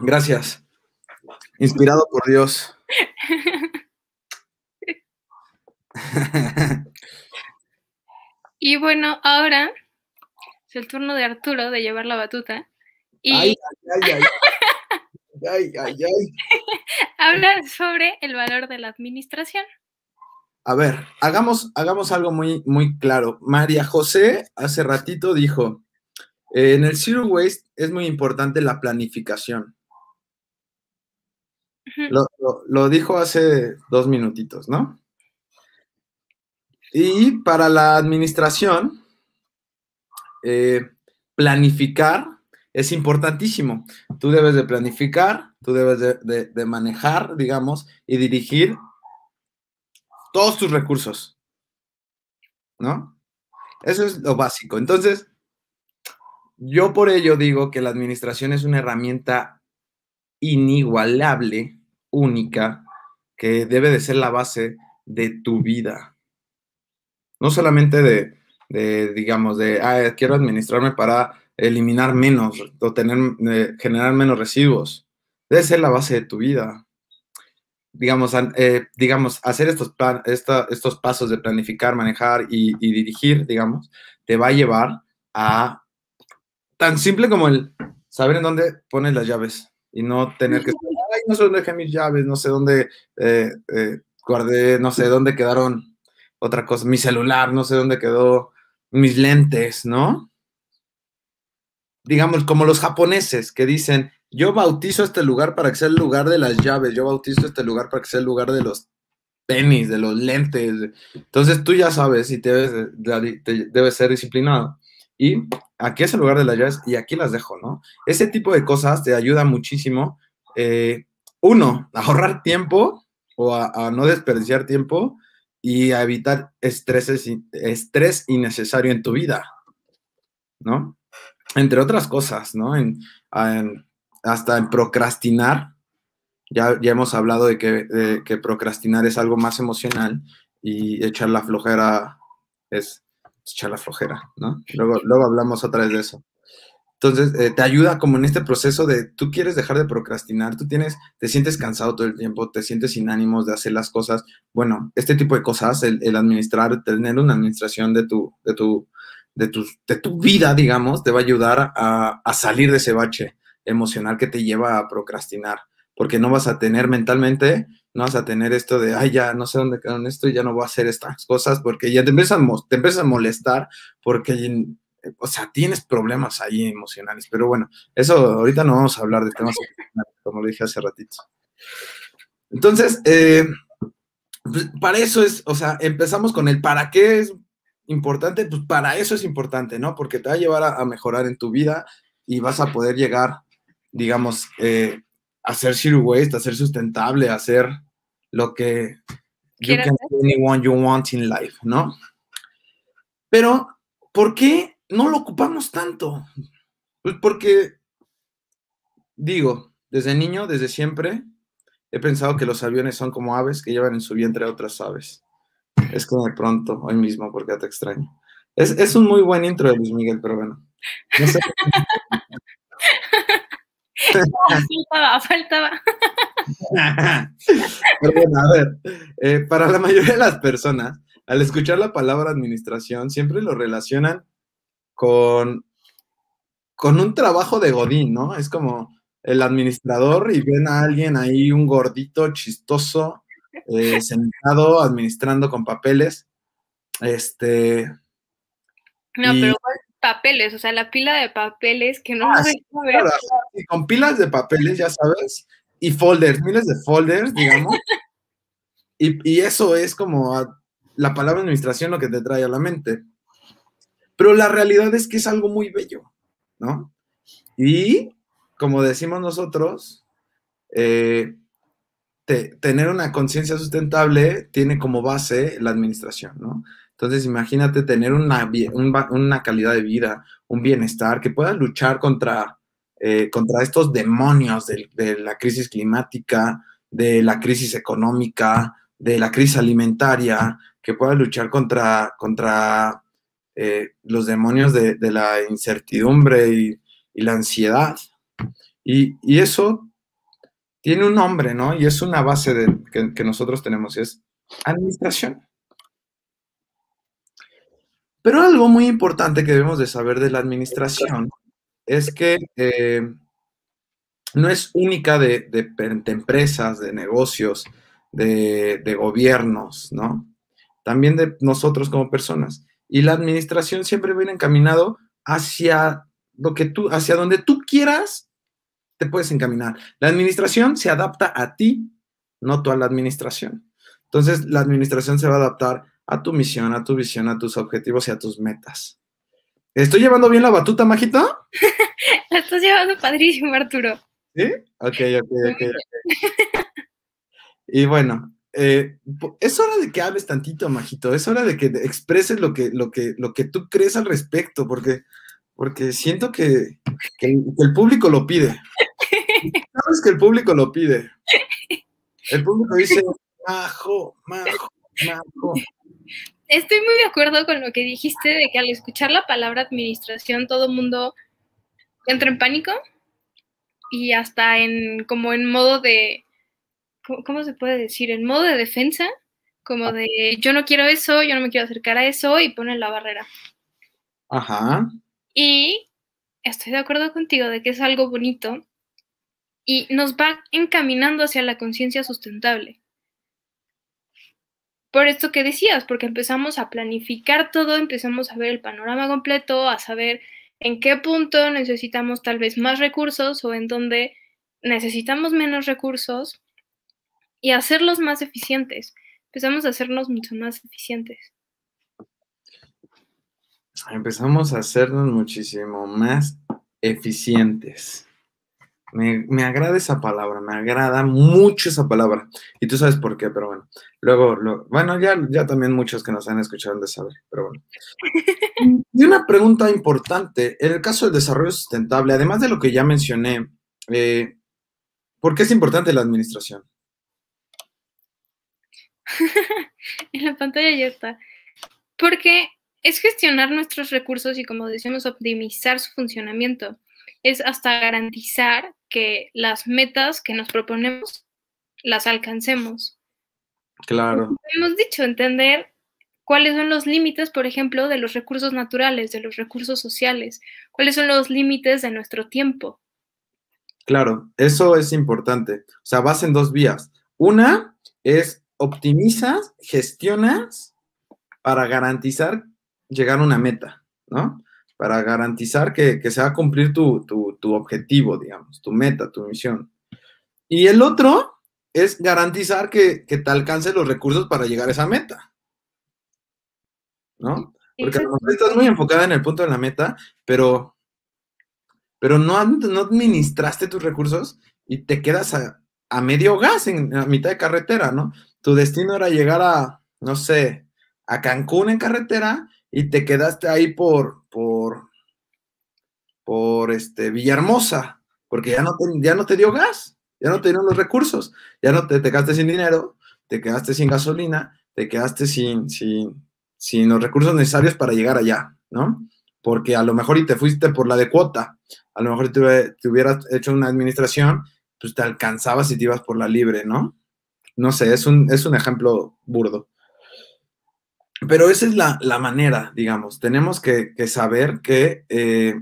Gracias. Inspirado por Dios. Y bueno, ahora es el turno de Arturo de llevar la batuta y ay, ay, ay, ay, ay, ay, hablar sobre el valor de la administración. A ver, hagamos, hagamos algo muy, muy claro. María José hace ratito dijo, eh, en el Zero Waste es muy importante la planificación. Lo- lo dijo hace dos minutitos, ¿no? Y para la administración, eh, planificar es importantísimo. Tú debes de planificar, tú debes de, manejar, digamos, y dirigir todos tus recursos, ¿no? Eso es lo básico. Entonces, yo por ello digo que la administración es una herramienta inigualable, única, que debe de ser la base de tu vida. No solamente de, de, digamos, de, ah, quiero administrarme para eliminar menos o tener, eh, generar menos residuos. Debe ser la base de tu vida. Digamos, eh, digamos hacer estos, plan- esta- estos pasos de planificar, manejar y, y dirigir, digamos, te va a llevar a tan simple como el saber en dónde pones las llaves y no tener que ay, no sé dónde dejé mis llaves, no sé dónde eh, eh, guardé, no sé dónde quedaron otra cosa, mi celular, no sé dónde quedó mis lentes, ¿no? Digamos, como los japoneses que dicen, yo bautizo este lugar para que sea el lugar de las llaves, yo bautizo este lugar para que sea el lugar de los tenis, de los lentes. Entonces tú ya sabes y te debes, ser disciplinado. Y aquí es el lugar de las llaves y aquí las dejo, ¿no? Ese tipo de cosas te ayuda muchísimo eh, uno, ahorrar tiempo o a, no desperdiciar tiempo y a evitar estreses, estrés innecesario en tu vida, ¿no? Entre otras cosas, ¿no? En, hasta en procrastinar. Ya, ya hemos hablado de que, de que procrastinar es algo más emocional y echar la flojera es echar la flojera, ¿no? Luego, luego hablamos otra vez de eso. Entonces, eh, te ayuda como en este proceso de tú quieres dejar de procrastinar, tú tienes, te sientes cansado todo el tiempo, te sientes sin ánimos de hacer las cosas. Bueno, este tipo de cosas, el, administrar, tener una administración de tu, de tu, de tu, de tu vida, digamos, te va a ayudar a, salir de ese bache emocional que te lleva a procrastinar, porque no vas a tener mentalmente no vas a tener esto de, ay, ya no sé dónde quedaron esto y ya no voy a hacer estas cosas porque ya te empiezas te empiezas a molestar porque, o sea, tienes problemas ahí emocionales. Pero bueno, eso ahorita no vamos a hablar de temas como lo dije hace ratito. Entonces, eh, pues, para eso es, o sea, empezamos con el para qué es importante, pues para eso es importante, ¿no? Porque te va a llevar a, mejorar en tu vida y vas a poder llegar, digamos, eh, hacer zero waste, hacer sustentable, hacer lo que you can anyone you want in life, ¿no? Pero, ¿por qué no lo ocupamos tanto? Pues porque, digo, desde niño, desde siempre, he pensado que los aviones son como aves que llevan en su vientre a otras aves. Es como de pronto, hoy mismo, porque te extraño. Es, es un muy buen intro de Luis Miguel, pero bueno. No sé. faltaba, faltaba. bueno, a ver, eh, para la mayoría de las personas, al escuchar la palabra administración, siempre lo relacionan con, con un trabajo de godín, ¿no? Es como el administrador y ven a alguien ahí, un gordito chistoso, eh, sentado, administrando con papeles. Este. No, pero papeles, o sea, la pila de papeles que no ah, y con pilas de papeles, ya sabes, y folders, miles de folders, digamos. y, eso es como la palabra administración lo que te trae a la mente. Pero la realidad es que es algo muy bello, ¿no? Y, como decimos nosotros, eh, tener una conciencia sustentable tiene como base la administración, ¿no? Entonces, imagínate tener una, una calidad de vida, un bienestar, que puedas luchar contra, eh, contra estos demonios de, la crisis climática, de la crisis económica, de la crisis alimentaria, que puedas luchar contra, contra eh, los demonios de, la incertidumbre y, la ansiedad. Y, eso tiene un nombre, ¿no? Y es una base que nosotros tenemos, y es administración. Pero algo muy importante que debemos de saber de la administración es que eh, no es única de, empresas, de negocios, de, gobiernos, ¿no? También de nosotros como personas. Y la administración siempre viene encaminado hacia lo que tú, hacia donde tú quieras, te puedes encaminar. La administración se adapta a ti, no tú a la administración. Entonces, la administración se va a adaptar a tu misión, a tu visión, a tus objetivos y a tus metas. ¿Estoy llevando bien la batuta, Majito? la estás llevando padrísimo, Arturo. ¿Sí? Ok, ok, ok. y bueno, eh, es hora de que hables tantito, Majito. Es hora de que expreses lo que, lo que, lo que tú crees al respecto, porque, porque siento que, que el público lo pide. Sabes que el público lo pide. El público dice, majo, majo, majo. Estoy muy de acuerdo con lo que dijiste de que al escuchar la palabra administración todo el mundo entra en pánico y hasta en como en modo de ¿cómo, se puede decir? En modo de defensa, como de yo no quiero eso, yo no me quiero acercar a eso y ponen la barrera. Ajá. Y estoy de acuerdo contigo de que es algo bonito y nos va encaminando hacia la conciencia sustentable por esto que decías, porque empezamos a planificar todo, empezamos a ver el panorama completo, a saber en qué punto necesitamos tal vez más recursos o en dónde necesitamos menos recursos y hacerlos más eficientes. Empezamos a hacernos mucho más eficientes. Empezamos a hacernos muchísimo más eficientes. Me, agrada esa palabra, me agrada mucho esa palabra. Y tú sabes por qué, pero bueno. Luego, bueno, ya, ya también muchos que nos han escuchado han de saber, pero bueno. Y una pregunta importante, en el caso del desarrollo sustentable, además de lo que ya mencioné, eh, ¿por qué es importante la administración? en la pantalla ya está. Porque es gestionar nuestros recursos y, como decimos, optimizar su funcionamiento. Es hasta garantizar que las metas que nos proponemos las alcancemos. Claro. hemos dicho, entender cuáles son los límites, por ejemplo, de los recursos naturales, de los recursos sociales, cuáles son los límites de nuestro tiempo. Claro, eso es importante. O sea, vas en dos vías. Una es optimizas, gestionas para garantizar llegar a una meta, ¿no? Para garantizar que, se va a cumplir tu, objetivo, digamos, tu meta, tu misión. Y el otro es garantizar que, te alcance los recursos para llegar a esa meta, ¿no? Porque a lo mejor estás muy enfocada en el punto de la meta, pero, pero no, no administraste tus recursos y te quedas a, a medio gas en la mitad de carretera, ¿no? Tu destino era llegar a, no sé, a Cancún en carretera y te quedaste ahí por, por, por este, Villahermosa, porque ya no, te, ya no te dio gas, ya no te dieron los recursos, ya no te, te quedaste sin dinero, te quedaste sin gasolina, te quedaste sin, sin, sin los recursos necesarios para llegar allá, ¿no? Porque a lo mejor y te fuiste por la de cuota, a lo mejor te, te hubieras hecho una administración, pues te alcanzabas si te ibas por la libre, ¿no? No sé, es un, es un ejemplo burdo. Pero esa es la, manera, digamos. Tenemos que, saber que, eh,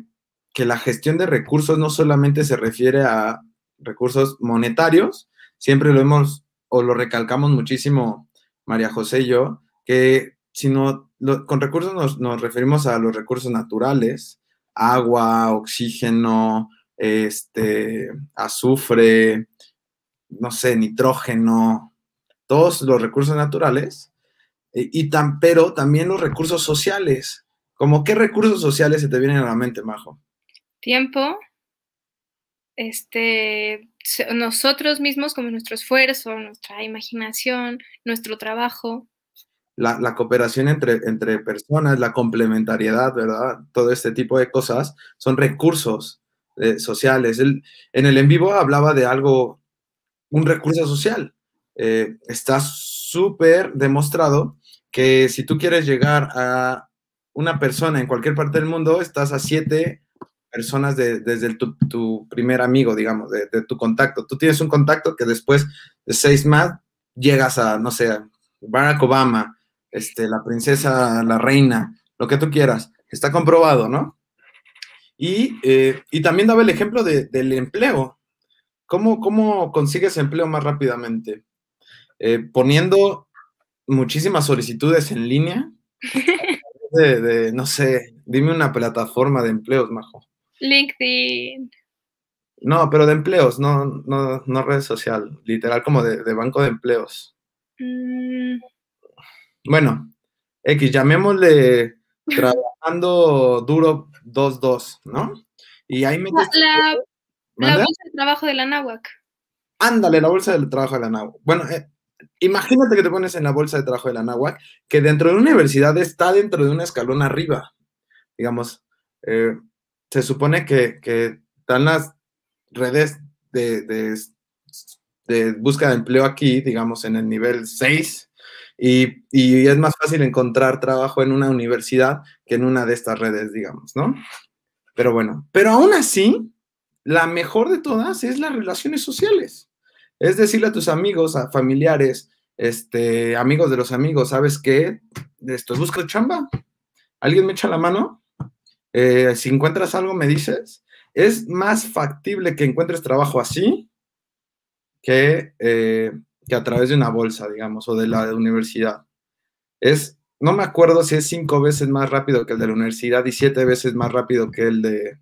que la gestión de recursos no solamente se refiere a recursos monetarios, siempre lo hemos o lo recalcamos muchísimo María José y yo, que sino con recursos nos, nos, referimos a los recursos naturales, agua, oxígeno, este, azufre, no sé, nitrógeno, todos los recursos naturales, y, tan, pero también los recursos sociales. ¿Cómo qué recursos sociales se te vienen a la mente, Majo? Tiempo, este, nosotros mismos como nuestro esfuerzo, nuestra imaginación, nuestro trabajo. La, cooperación entre, entre personas, la complementariedad, ¿verdad? Todo este tipo de cosas son recursos eh, sociales. en el en vivo hablaba de algo, un recurso social. Eh, está súper demostrado que si tú quieres llegar a una persona en cualquier parte del mundo, estás a siete personas desde tu, primer amigo, digamos, de, tu contacto. Tú tienes un contacto que después de seis más llegas a, no sé, Barack Obama, este, la princesa, la reina, lo que tú quieras. Está comprobado, ¿no? Y, eh, también daba el ejemplo del empleo. ¿Cómo, ¿Cómo consigues empleo más rápidamente? Eh, poniendo muchísimas solicitudes en línea. De, no sé, dime una plataforma de empleos, Majo. LinkedIn. No, pero de empleos, no, no, no red social, literal como de, banco de empleos. Mm. Bueno, X, llamémosle trabajando duro 2-2, ¿no? Y ahí me... La, la, bolsa de trabajo de la NAWAC. Ándale, la bolsa de trabajo de la NAWAC. Bueno, eh, imagínate que te pones en la bolsa de trabajo de la NAWAC, que dentro de una universidad está dentro de un escalón arriba. Digamos, eh, se supone que, que, están las redes de, de, búsqueda de empleo aquí, digamos, en el nivel 6, y, y, es más fácil encontrar trabajo en una universidad que en una de estas redes, digamos, ¿no? Pero bueno, pero aún así, la mejor de todas es las relaciones sociales. Es decirle a tus amigos, a familiares, este, amigos de los amigos, ¿sabes qué? Esto, busco chamba. ¿Alguien me echa la mano? Eh, si encuentras algo, me dices. Es más factible que encuentres trabajo así que, eh, que a través de una bolsa, digamos, o de la universidad. Es, no me acuerdo si es cinco veces más rápido que el de la universidad y siete veces más rápido que el de,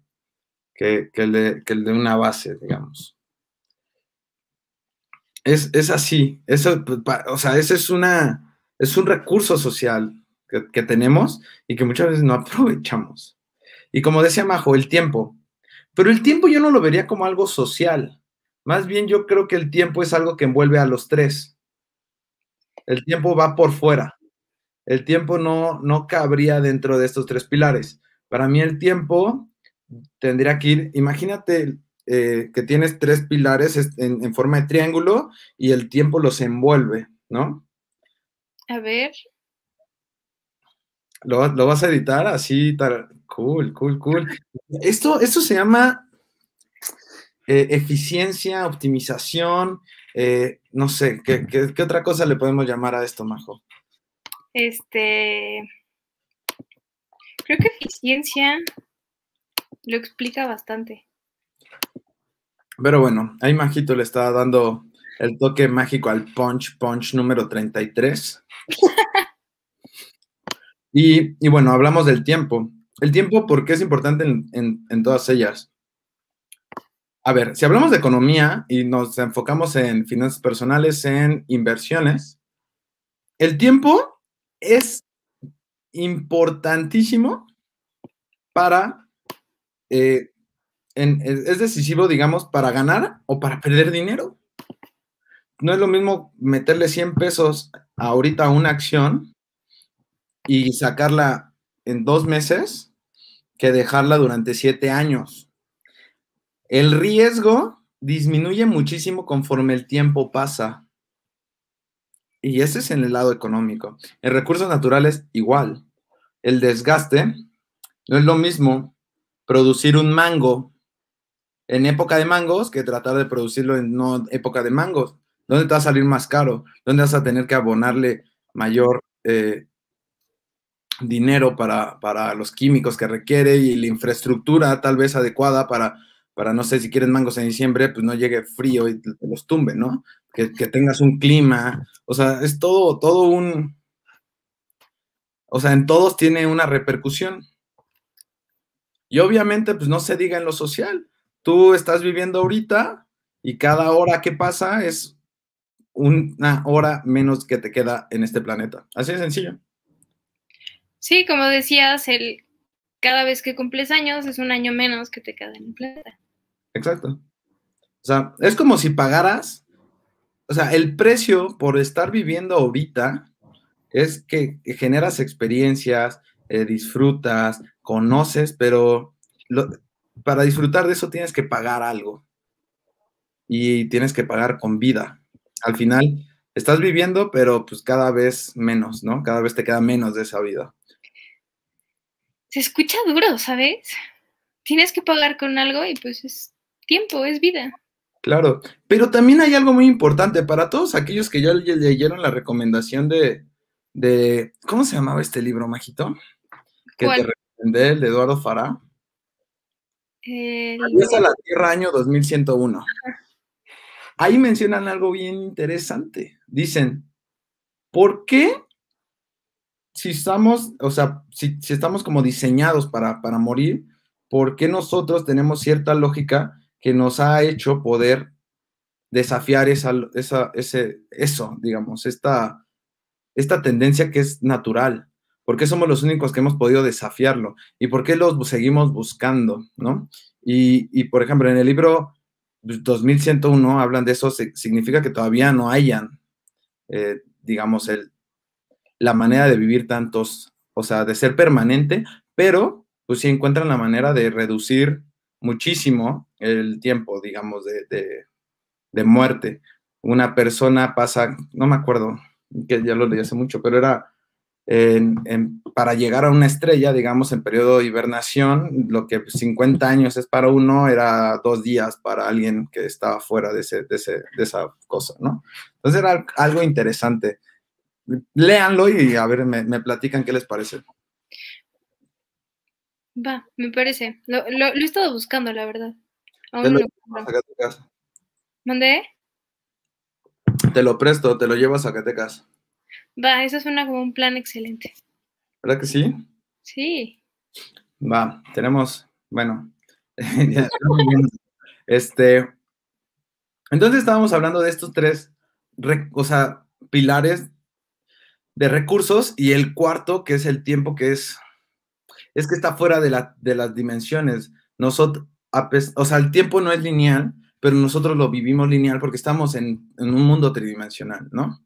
que el de, que el de una base, digamos. Es, así, eso, pues, o sea, ese es una, es un recurso social que, tenemos y que muchas veces no aprovechamos. Y como decía Majo, el tiempo. Pero el tiempo yo no lo vería como algo social. Más bien yo creo que el tiempo es algo que envuelve a los tres. El tiempo va por fuera. El tiempo no, no cabría dentro de estos tres pilares. Para mí el tiempo tendría que ir, imagínate eh, que tienes tres pilares en, forma de triángulo y el tiempo los envuelve, ¿no? A ver. ¿Lo, vas a editar así? Cool, cool, cool. Esto, esto se llama eh, eficiencia, optimización, eh, no sé, ¿qué, ¿qué, otra cosa le podemos llamar a esto, Majo? Este, creo que eficiencia lo explica bastante. Pero bueno, ahí Majito le está dando el toque mágico al punch, punch número 33. y, y bueno, hablamos del tiempo. El tiempo, ¿por qué es importante en, en todas ellas? A ver, si hablamos de economía y nos enfocamos en finanzas personales, en inversiones, el tiempo es importantísimo para, eh, es decisivo, digamos, para ganar o para perder dinero. No es lo mismo meterle 100 pesos ahorita a una acción y sacarla en dos meses que dejarla durante siete años. El riesgo disminuye muchísimo conforme el tiempo pasa. Y ese es en el lado económico. En recursos naturales, igual. El desgaste no es lo mismo producir un mango en época de mangos que tratar de producirlo en no época de mangos. ¿Dónde te va a salir más caro? ¿Dónde vas a tener que abonarle mayor eh, dinero para, para, los químicos que requiere y la infraestructura tal vez adecuada para para no sé si quieres mangos en diciembre, pues no llegue frío y te los tumbe, ¿no? Que, tengas un clima, o sea, es todo, todo un, o sea, en todos tiene una repercusión. Y obviamente, pues no se diga en lo social. Tú estás viviendo ahorita y cada hora que pasa es una hora menos que te queda en este planeta. Así de sencillo. Sí, como decías, el, cada vez que cumples años es un año menos que te queda en el planeta. Exacto. O sea, es como si pagaras, o sea, el precio por estar viviendo ahorita es que, generas experiencias, eh, disfrutas, conoces, pero para disfrutar de eso tienes que pagar algo. Y tienes que pagar con vida. Al final, estás viviendo, pero pues cada vez menos, ¿no? Cada vez te queda menos de esa vida. Se escucha duro, ¿sabes? Tienes que pagar con algo y pues es tiempo, es vida. Claro, pero también hay algo muy importante para todos aquellos que ya leyeron la recomendación de, de ¿cómo se llamaba este libro, Majito? Que te recomendé, el de Eduardo Fará. El... a la Tierra, año 2101. Ahí mencionan algo bien interesante. Dicen, ¿por qué si estamos, o sea, si, si estamos como diseñados para, para morir, ¿por qué nosotros tenemos cierta lógica que nos ha hecho poder desafiar esa, esa, ese, eso, digamos, esta, esta tendencia que es natural. ¿Por qué somos los únicos que hemos podido desafiarlo? ¿Y por qué los seguimos buscando? ¿no? Y, por ejemplo, en el libro 2101 hablan de eso, significa que todavía no hayan, eh, digamos, el, la manera de vivir tantos, o sea, de ser permanente, pero pues sí encuentran la manera de reducir muchísimo el tiempo, digamos, de, muerte. Una persona pasa, no me acuerdo, que ya lo leí hace mucho, pero era para llegar a una estrella, digamos, en periodo de hibernación, lo que 50 años es para uno, era dos días para alguien que estaba fuera de, ese, de, esa cosa, ¿no? Entonces era algo interesante. Léanlo y a ver, me, me platican qué les parece. Va, me parece. Lo, he estado buscando, la verdad. te lo, llevas a casa. ¿Mandé? Te lo presto, te lo llevas a Zacatecas. Va, eso suena como un plan excelente. ¿Verdad que sí? Sí. Va, tenemos, bueno, este, entonces estábamos hablando de estos tres, o sea, pilares de recursos y el cuarto, que es el tiempo, que es es que está fuera de, las dimensiones. Nosotros, o sea, el tiempo no es lineal, pero nosotros lo vivimos lineal porque estamos en, un mundo tridimensional, ¿no?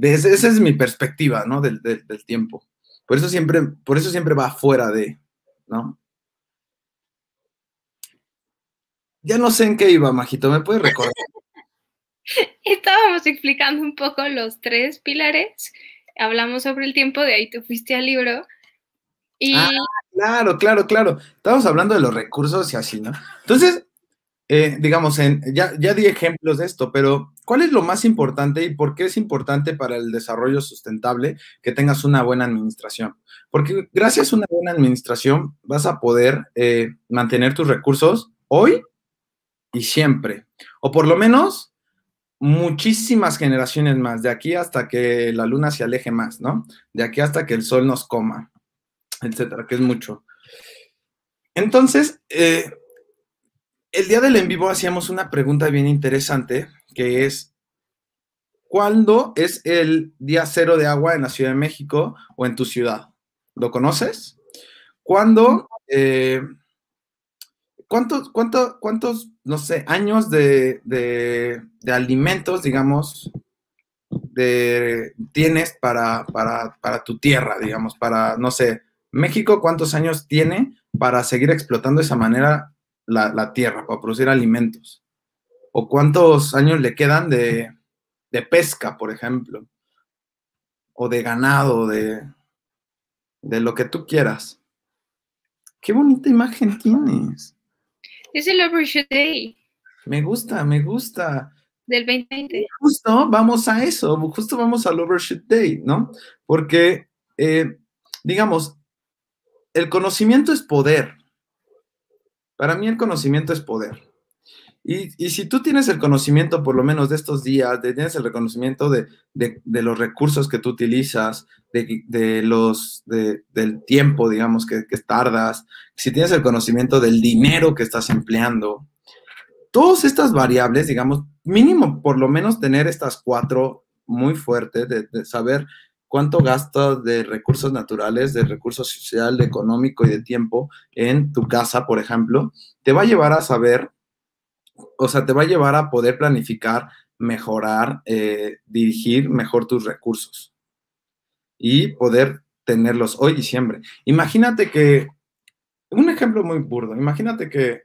Esa es mi perspectiva, ¿no? Del, del, tiempo. Por eso siempre, por eso siempre va fuera de, ¿no? Ya no sé en qué iba, Majito, ¿me puedes recordar? Estábamos explicando un poco los tres pilares, hablamos sobre el tiempo, de ahí te fuiste al libro. Y... Ah, claro, claro, claro. Estábamos hablando de los recursos y así, ¿no? Entonces, eh, digamos, en, ya, ya di ejemplos de esto, pero ¿cuál es lo más importante y por qué es importante para el desarrollo sustentable que tengas una buena administración? Porque gracias a una buena administración vas a poder eh, mantener tus recursos hoy y siempre, o por lo menos muchísimas generaciones más, de aquí hasta que la luna se aleje más, ¿no? De aquí hasta que el sol nos coma, etcétera, que es mucho. Entonces, eh, el día del en vivo hacíamos una pregunta bien interesante, que es, ¿cuándo es el día cero de agua en la Ciudad de México o en tu ciudad? ¿Lo conoces? ¿Cuándo? Eh, ¿Cuántos, cuántos, no sé, años de, alimentos, digamos, de, tienes para, para, tu tierra, digamos, para, no sé, México, ¿cuántos años tiene para seguir explotando de esa manera la, tierra, para producir alimentos? ¿O cuántos años le quedan de, de pesca, por ejemplo? O de ganado, de, de lo que tú quieras. Qué bonita imagen tienes. Es el Overshoot Day. Me gusta, me gusta. Del 2020. Justo vamos a eso, justo vamos al Overshoot Day, ¿no? Porque, eh, digamos, el conocimiento es poder. Para mí el conocimiento es poder. Y, si tú tienes el conocimiento, por lo menos de estos días, tienes el reconocimiento de, los recursos que tú utilizas, de, los, del tiempo, digamos, que, que, tardas, si tienes el conocimiento del dinero que estás empleando, todas estas variables, digamos, mínimo por lo menos tener estas cuatro muy fuertes, de, saber cuánto gastas de recursos naturales, de recursos social, de económico y de tiempo en tu casa, por ejemplo, te va a llevar a saber o sea, te va a llevar a poder planificar, mejorar, eh, dirigir mejor tus recursos y poder tenerlos hoy y siempre. Imagínate que, un ejemplo muy burdo, imagínate que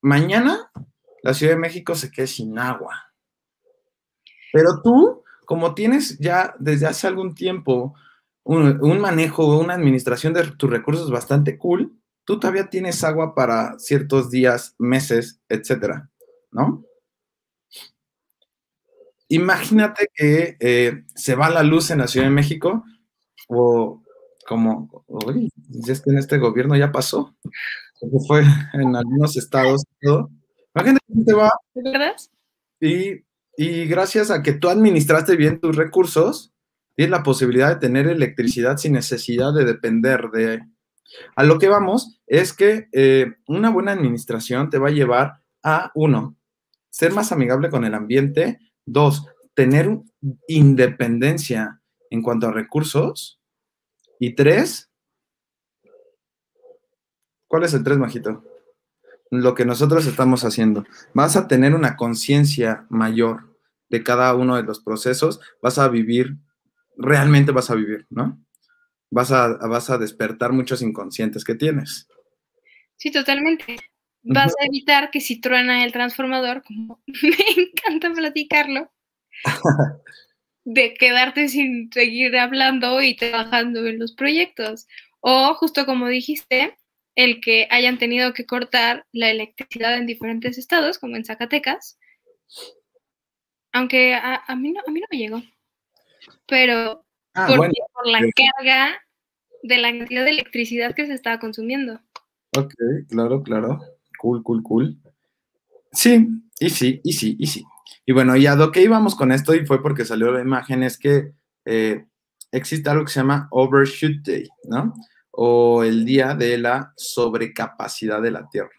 mañana la Ciudad de México se quede sin agua. Pero tú, como tienes ya desde hace algún tiempo un, un manejo, una administración de tus recursos bastante cool, tú todavía tienes agua para ciertos días, meses, etcétera. ¿No? Imagínate que eh, se va la luz en la Ciudad de México o como, oye, es que en este gobierno ya pasó, fue en algunos estados todo. Imagínate que se va. Y, y gracias a que tú administraste bien tus recursos, tienes la posibilidad de tener electricidad sin necesidad de depender de... A lo que vamos es que eh, una buena administración te va a llevar a, uno, ser más amigable con el ambiente. Dos, tener independencia en cuanto a recursos. Y tres, ¿cuál es el tres, Majito? Lo que nosotros estamos haciendo. Vas a tener una conciencia mayor de cada uno de los procesos. Vas a vivir, realmente vas a vivir, ¿no? Vas a, vas a despertar muchos inconscientes que tienes. Sí, totalmente vas a evitar que si truena el transformador, como me encanta platicarlo, de quedarte sin seguir hablando y trabajando en los proyectos. O justo como dijiste, el que hayan tenido que cortar la electricidad en diferentes estados, como en Zacatecas. Aunque a, mí, no, a mí no me llegó. Pero ah, por, por la carga de la cantidad de electricidad que se estaba consumiendo. Ok, claro, claro. Cool, cool, cool. Sí, y sí, y sí, y sí. Y bueno, y a lo que íbamos con esto, y fue porque salió la imagen, es que eh, existe algo que se llama Overshoot Day, ¿no? O el día de la sobrecapacidad de la Tierra.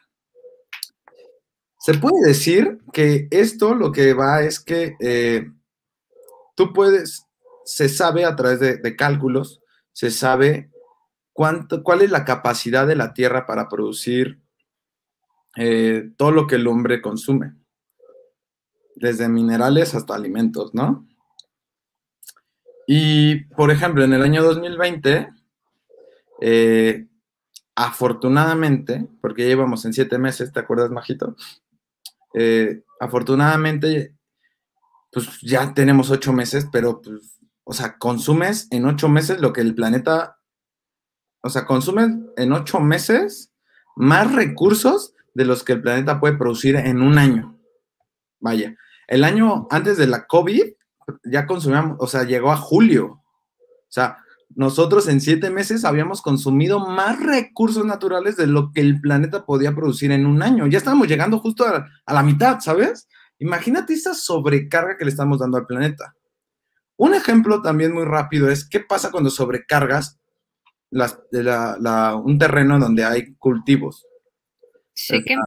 Se puede decir que esto lo que va es que eh, tú puedes, se sabe a través de, de cálculos, se sabe cuánto, cuál es la capacidad de la Tierra para producir eh, todo lo que el hombre consume, desde minerales hasta alimentos, ¿no? Y, por ejemplo, en el año 2020, eh, afortunadamente, porque ya íbamos en siete meses, ¿te acuerdas, Majito? Eh, afortunadamente, pues ya tenemos ocho meses, pero, pues, o sea, consumes en ocho meses lo que el planeta, o sea, consumes en ocho meses más recursos de los que el planeta puede producir en un año. Vaya, el año antes de la COVID ya consumíamos, o sea, llegó a julio. O sea, nosotros en siete meses habíamos consumido más recursos naturales de lo que el planeta podía producir en un año. Ya estábamos llegando justo a, la mitad, ¿sabes? Imagínate esa sobrecarga que le estamos dando al planeta. Un ejemplo también muy rápido es qué pasa cuando sobrecargas un terreno donde hay cultivos. Se quema,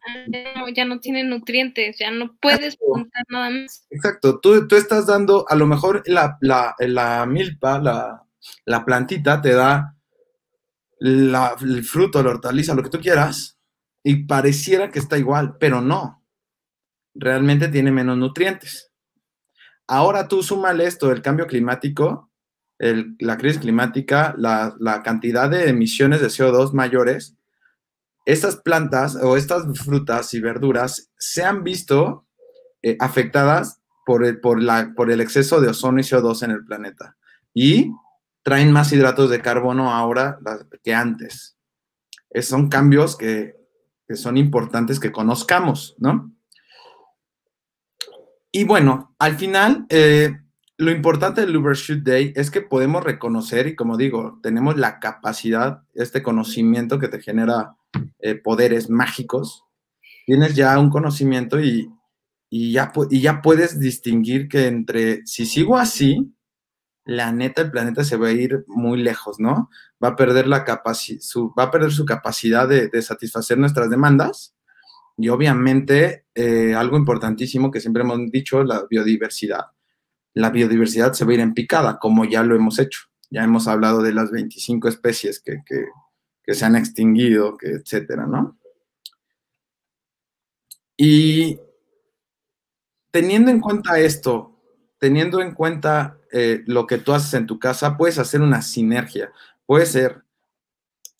ya no tiene nutrientes, ya no puedes plantar nada más. Exacto, tú, tú, estás dando, a lo mejor la, la milpa, la, la plantita te da el fruto, la hortaliza, lo que tú quieras, y pareciera que está igual, pero no. Realmente tiene menos nutrientes. Ahora tú súmale esto del cambio climático, la crisis climática, la, cantidad de emisiones de CO2 mayores, estas plantas o estas frutas y verduras se han visto eh, afectadas por el, por, la, por el exceso de ozono y CO2 en el planeta. Y traen más hidratos de carbono ahora que antes. son cambios que, son importantes que conozcamos, ¿no? Y bueno, al final, eh, lo importante del Shoot Day es que podemos reconocer y como digo, tenemos la capacidad, este conocimiento que te genera eh, poderes mágicos. Tienes ya un conocimiento y, ya, y ya puedes distinguir que entre si sigo así, la neta el planeta se va a ir muy lejos, ¿no? Va a perder, la su, va a perder su capacidad de, satisfacer nuestras demandas y obviamente eh, algo importantísimo que siempre hemos dicho, la biodiversidad. La biodiversidad se va a ir en picada, como ya lo hemos hecho. Ya hemos hablado de las 25 especies que se han extinguido, que etcétera, ¿no? Y teniendo en cuenta esto, teniendo en cuenta eh, lo que tú haces en tu casa, puedes hacer una sinergia. Puede ser,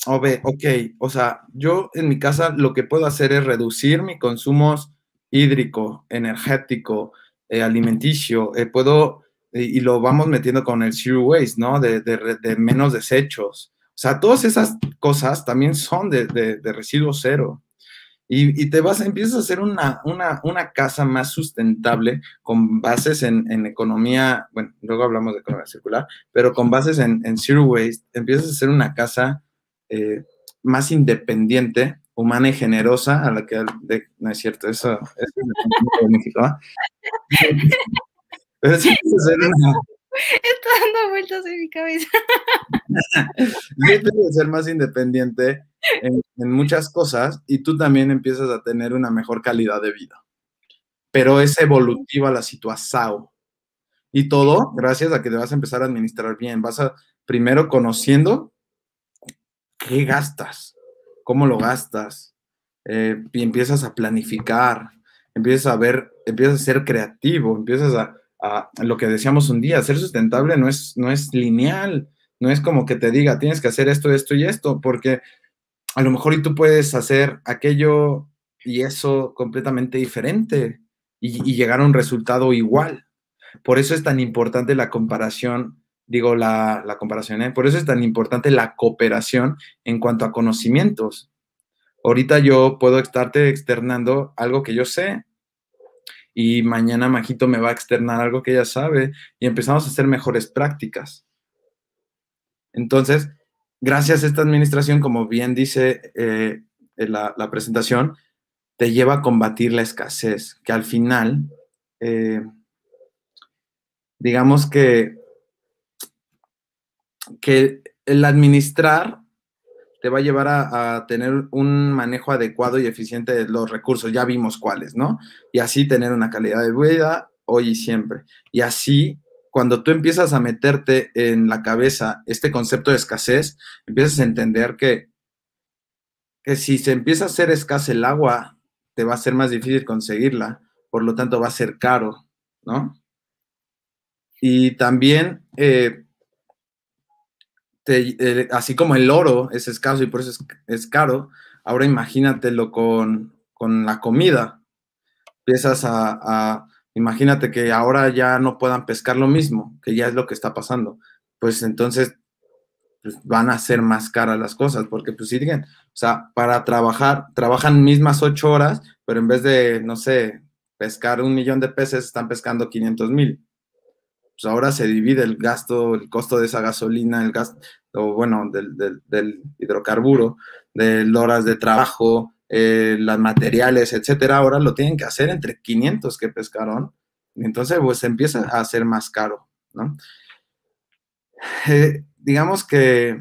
ok, o sea, yo en mi casa lo que puedo hacer es reducir mi consumo hídrico, energético, eh, alimenticio. Eh, puedo, y lo vamos metiendo con el zero waste, ¿no? De, menos desechos. O sea, todas esas cosas también son de, de residuo cero. Y, te vas, empiezas a hacer una, una, casa más sustentable con bases en, economía, bueno, luego hablamos de economía circular, pero con bases en, zero waste, empiezas a hacer una casa eh, más independiente, humana y generosa, a la que, no es cierto, eso, es de México, Pero sí, una, Está dando vueltas en mi cabeza. Yo ser más independiente en, muchas cosas y tú también empiezas a tener una mejor calidad de vida. Pero es evolutiva la situación. Y todo gracias a que te vas a empezar a administrar bien. Vas a primero conociendo qué gastas, cómo lo gastas, eh, y empiezas a planificar, empiezas a ver, empiezas a ser creativo, empiezas a, lo que decíamos un día, ser sustentable no es, no es lineal, no es como que te diga, tienes que hacer esto, esto y esto, porque a lo mejor tú puedes hacer aquello y eso completamente diferente y, llegar a un resultado igual. Por eso es tan importante la comparación, digo la, comparación, ¿eh? por eso es tan importante la cooperación en cuanto a conocimientos. Ahorita yo puedo estarte externando algo que yo sé y mañana Majito me va a externar algo que ella sabe y empezamos a hacer mejores prácticas. Entonces, gracias a esta administración, como bien dice eh, la, presentación, te lleva a combatir la escasez, que al final, eh, digamos que, que el administrar te va a llevar a, tener un manejo adecuado y eficiente de los recursos. Ya vimos cuáles, ¿no? Y así tener una calidad de vida hoy y siempre. Y así cuando tú empiezas a meterte en la cabeza este concepto de escasez, empiezas a entender que, que si se empieza a hacer escasa el agua, te va a ser más difícil conseguirla, por lo tanto va a ser caro, ¿no? Y también, eh, eh, así como el oro es escaso y por eso es, caro, ahora imagínatelo con, la comida. Empiezas a, imagínate que ahora ya no puedan pescar lo mismo, que ya es lo que está pasando. Pues entonces pues, van a ser más caras las cosas, porque pues siguen, o sea, para trabajar, trabajan mismas ocho horas, pero en vez de, no sé, pescar un millón de peces, están pescando 500 mil. Pues ahora se divide el gasto, el costo de esa gasolina, el gasto, o bueno, del, hidrocarburo, de horas de trabajo, eh, los materiales, etcétera, ahora lo tienen que hacer entre 500 que pescaron, entonces pues empieza a ser más caro, ¿no? Eh, digamos que,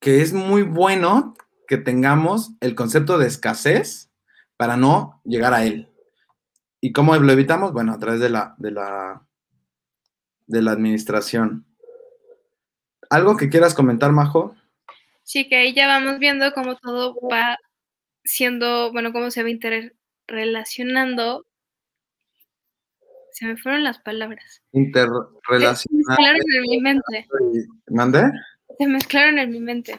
que es muy bueno que tengamos el concepto de escasez para no llegar a él. ¿Y cómo lo evitamos? Bueno, a través de la, de la, de la administración. ¿Algo que quieras comentar, Majo? Sí, que ahí ya vamos viendo cómo todo va siendo, bueno, cómo se va interrelacionando. Se me fueron las palabras. Interrelacionando. Se mezclaron en mi mente. ¿Mande? Se mezclaron en mi mente.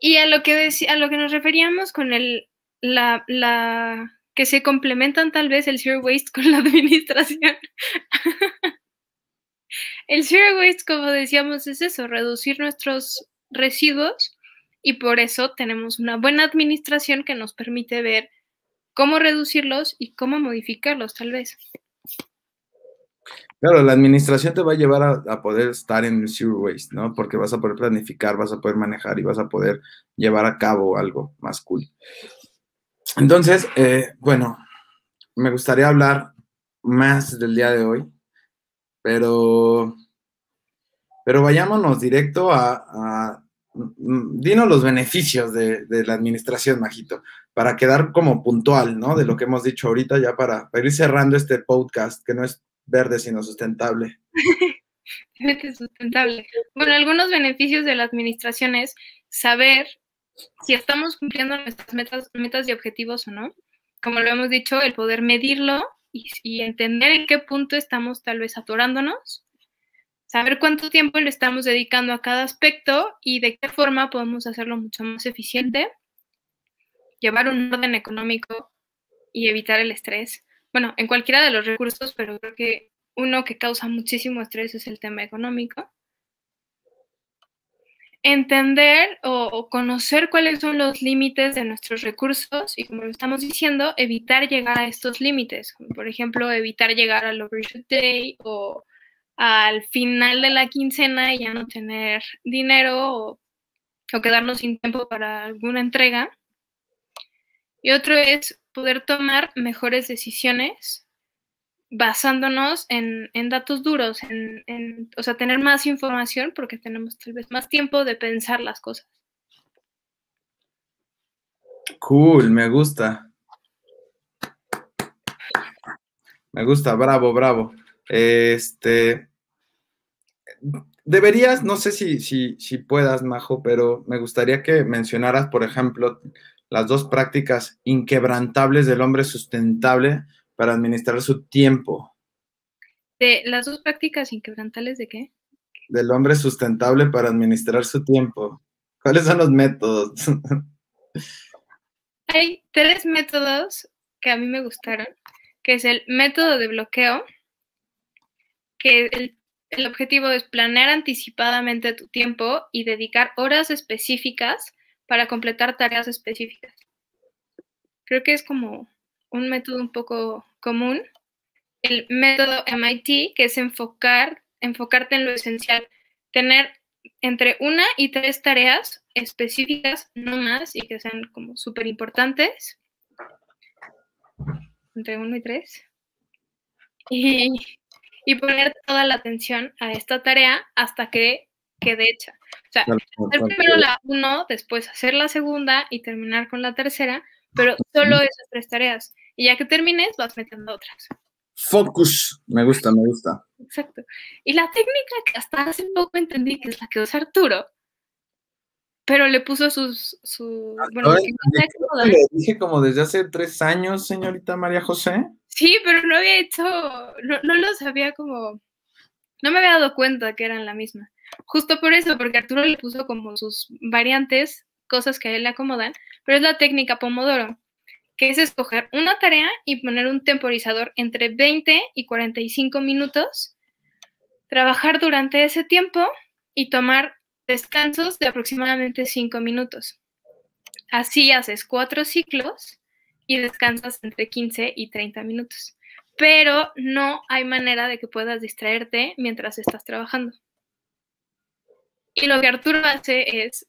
Y a lo que, a lo que nos referíamos con el la, la, que se complementan tal vez el zero waste con la administración. el zero waste, como decíamos, es eso, reducir nuestros residuos y por eso tenemos una buena administración que nos permite ver cómo reducirlos y cómo modificarlos tal vez. Claro, la administración te va a llevar a, poder estar en zero waste, ¿no? Porque vas a poder planificar, vas a poder manejar y vas a poder llevar a cabo algo más cool. Entonces, eh, bueno, me gustaría hablar más del día de hoy, pero, pero vayámonos directo a, dinos los beneficios de, la administración, Majito, para quedar como puntual, ¿no? De lo que hemos dicho ahorita, ya para, ir cerrando este podcast, que no es verde, sino sustentable. sustentable. Bueno, algunos beneficios de la administración es saber si estamos cumpliendo nuestras metas, metas y objetivos o no. Como lo hemos dicho, el poder medirlo y, entender en qué punto estamos tal vez atorándonos, saber cuánto tiempo le estamos dedicando a cada aspecto y de qué forma podemos hacerlo mucho más eficiente, llevar un orden económico y evitar el estrés. Bueno, en cualquiera de los recursos, pero creo que uno que causa muchísimo estrés es el tema económico entender o, conocer cuáles son los límites de nuestros recursos y, como lo estamos diciendo, evitar llegar a estos límites. por ejemplo, evitar llegar al overshoot day o al final de la quincena y ya no tener dinero o, o quedarnos sin tiempo para alguna entrega. Y otro es poder tomar mejores decisiones basándonos en, datos duros, en, o sea, tener más información porque tenemos tal vez más tiempo de pensar las cosas. Cool, me gusta. Me gusta, bravo, bravo. Este, deberías, no sé si, si, si puedas, Majo, pero me gustaría que mencionaras, por ejemplo, las dos prácticas inquebrantables del hombre sustentable para administrar su tiempo. ¿De las dos prácticas inquebrantables de qué? Del hombre sustentable para administrar su tiempo. ¿Cuáles son los métodos? Hay tres métodos que a mí me gustaron, que es el método de bloqueo, que el, el objetivo es planear anticipadamente tu tiempo y dedicar horas específicas para completar tareas específicas. Creo que es como un método un poco común, el método MIT, que es enfocar, enfocarte en lo esencial, tener entre una y tres tareas específicas, no más, y que sean como súper importantes, entre uno y tres, y, y, poner toda la atención a esta tarea hasta que quede hecha. O sea, hacer primero la uno, después hacer la segunda y terminar con la tercera, pero solo esas tres tareas. Y ya que termines, vas metiendo otras. Focus, me gusta, me gusta. Exacto. Y la técnica que hasta hace poco entendí que es la que usa Arturo, pero le puso sus, su, bueno, le dije como desde hace tres años, señorita María José. Sí, pero no había hecho, no, no lo sabía como, no me había dado cuenta que eran la misma. Justo por eso, porque Arturo le puso como sus variantes, cosas que a él le acomodan, pero es la técnica Pomodoro, que es escoger una tarea y poner un temporizador entre 20 y 45 minutos, trabajar durante ese tiempo y tomar descansos de aproximadamente 5 minutos. Así haces cuatro ciclos y descansas entre 15 y 30 minutos. Pero no hay manera de que puedas distraerte mientras estás trabajando. Y lo que Arturo hace es,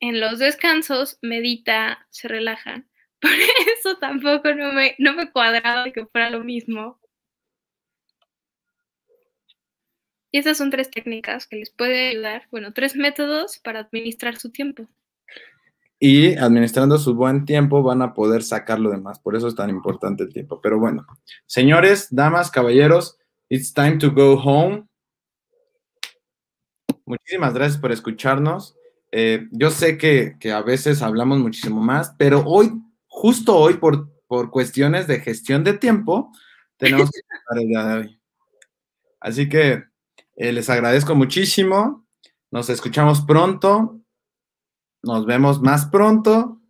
en los descansos, medita, se relaja. Por eso tampoco no me, no me cuadraba que fuera lo mismo. Y esas son tres técnicas que les puede ayudar, bueno, tres métodos para administrar su tiempo. Y administrando su buen tiempo van a poder sacar lo demás. Por eso es tan importante el tiempo. Pero bueno, señores, damas, caballeros, it's time to go home. Muchísimas gracias por escucharnos. Eh, yo sé que, a veces hablamos muchísimo más, pero hoy, justo hoy, por, por cuestiones de gestión de tiempo, tenemos que el día de hoy. Así que eh, les agradezco muchísimo. Nos escuchamos pronto. Nos vemos más pronto.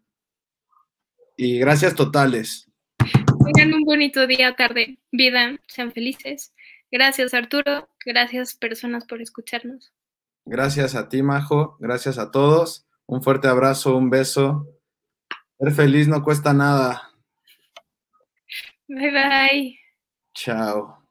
Y gracias totales. Tengan un bonito día, tarde, vida. Sean felices. Gracias, Arturo. Gracias, personas, por escucharnos. Gracias a ti, Majo. Gracias a todos. Un fuerte abrazo, un beso. Ser feliz no cuesta nada. Bye bye. Chao.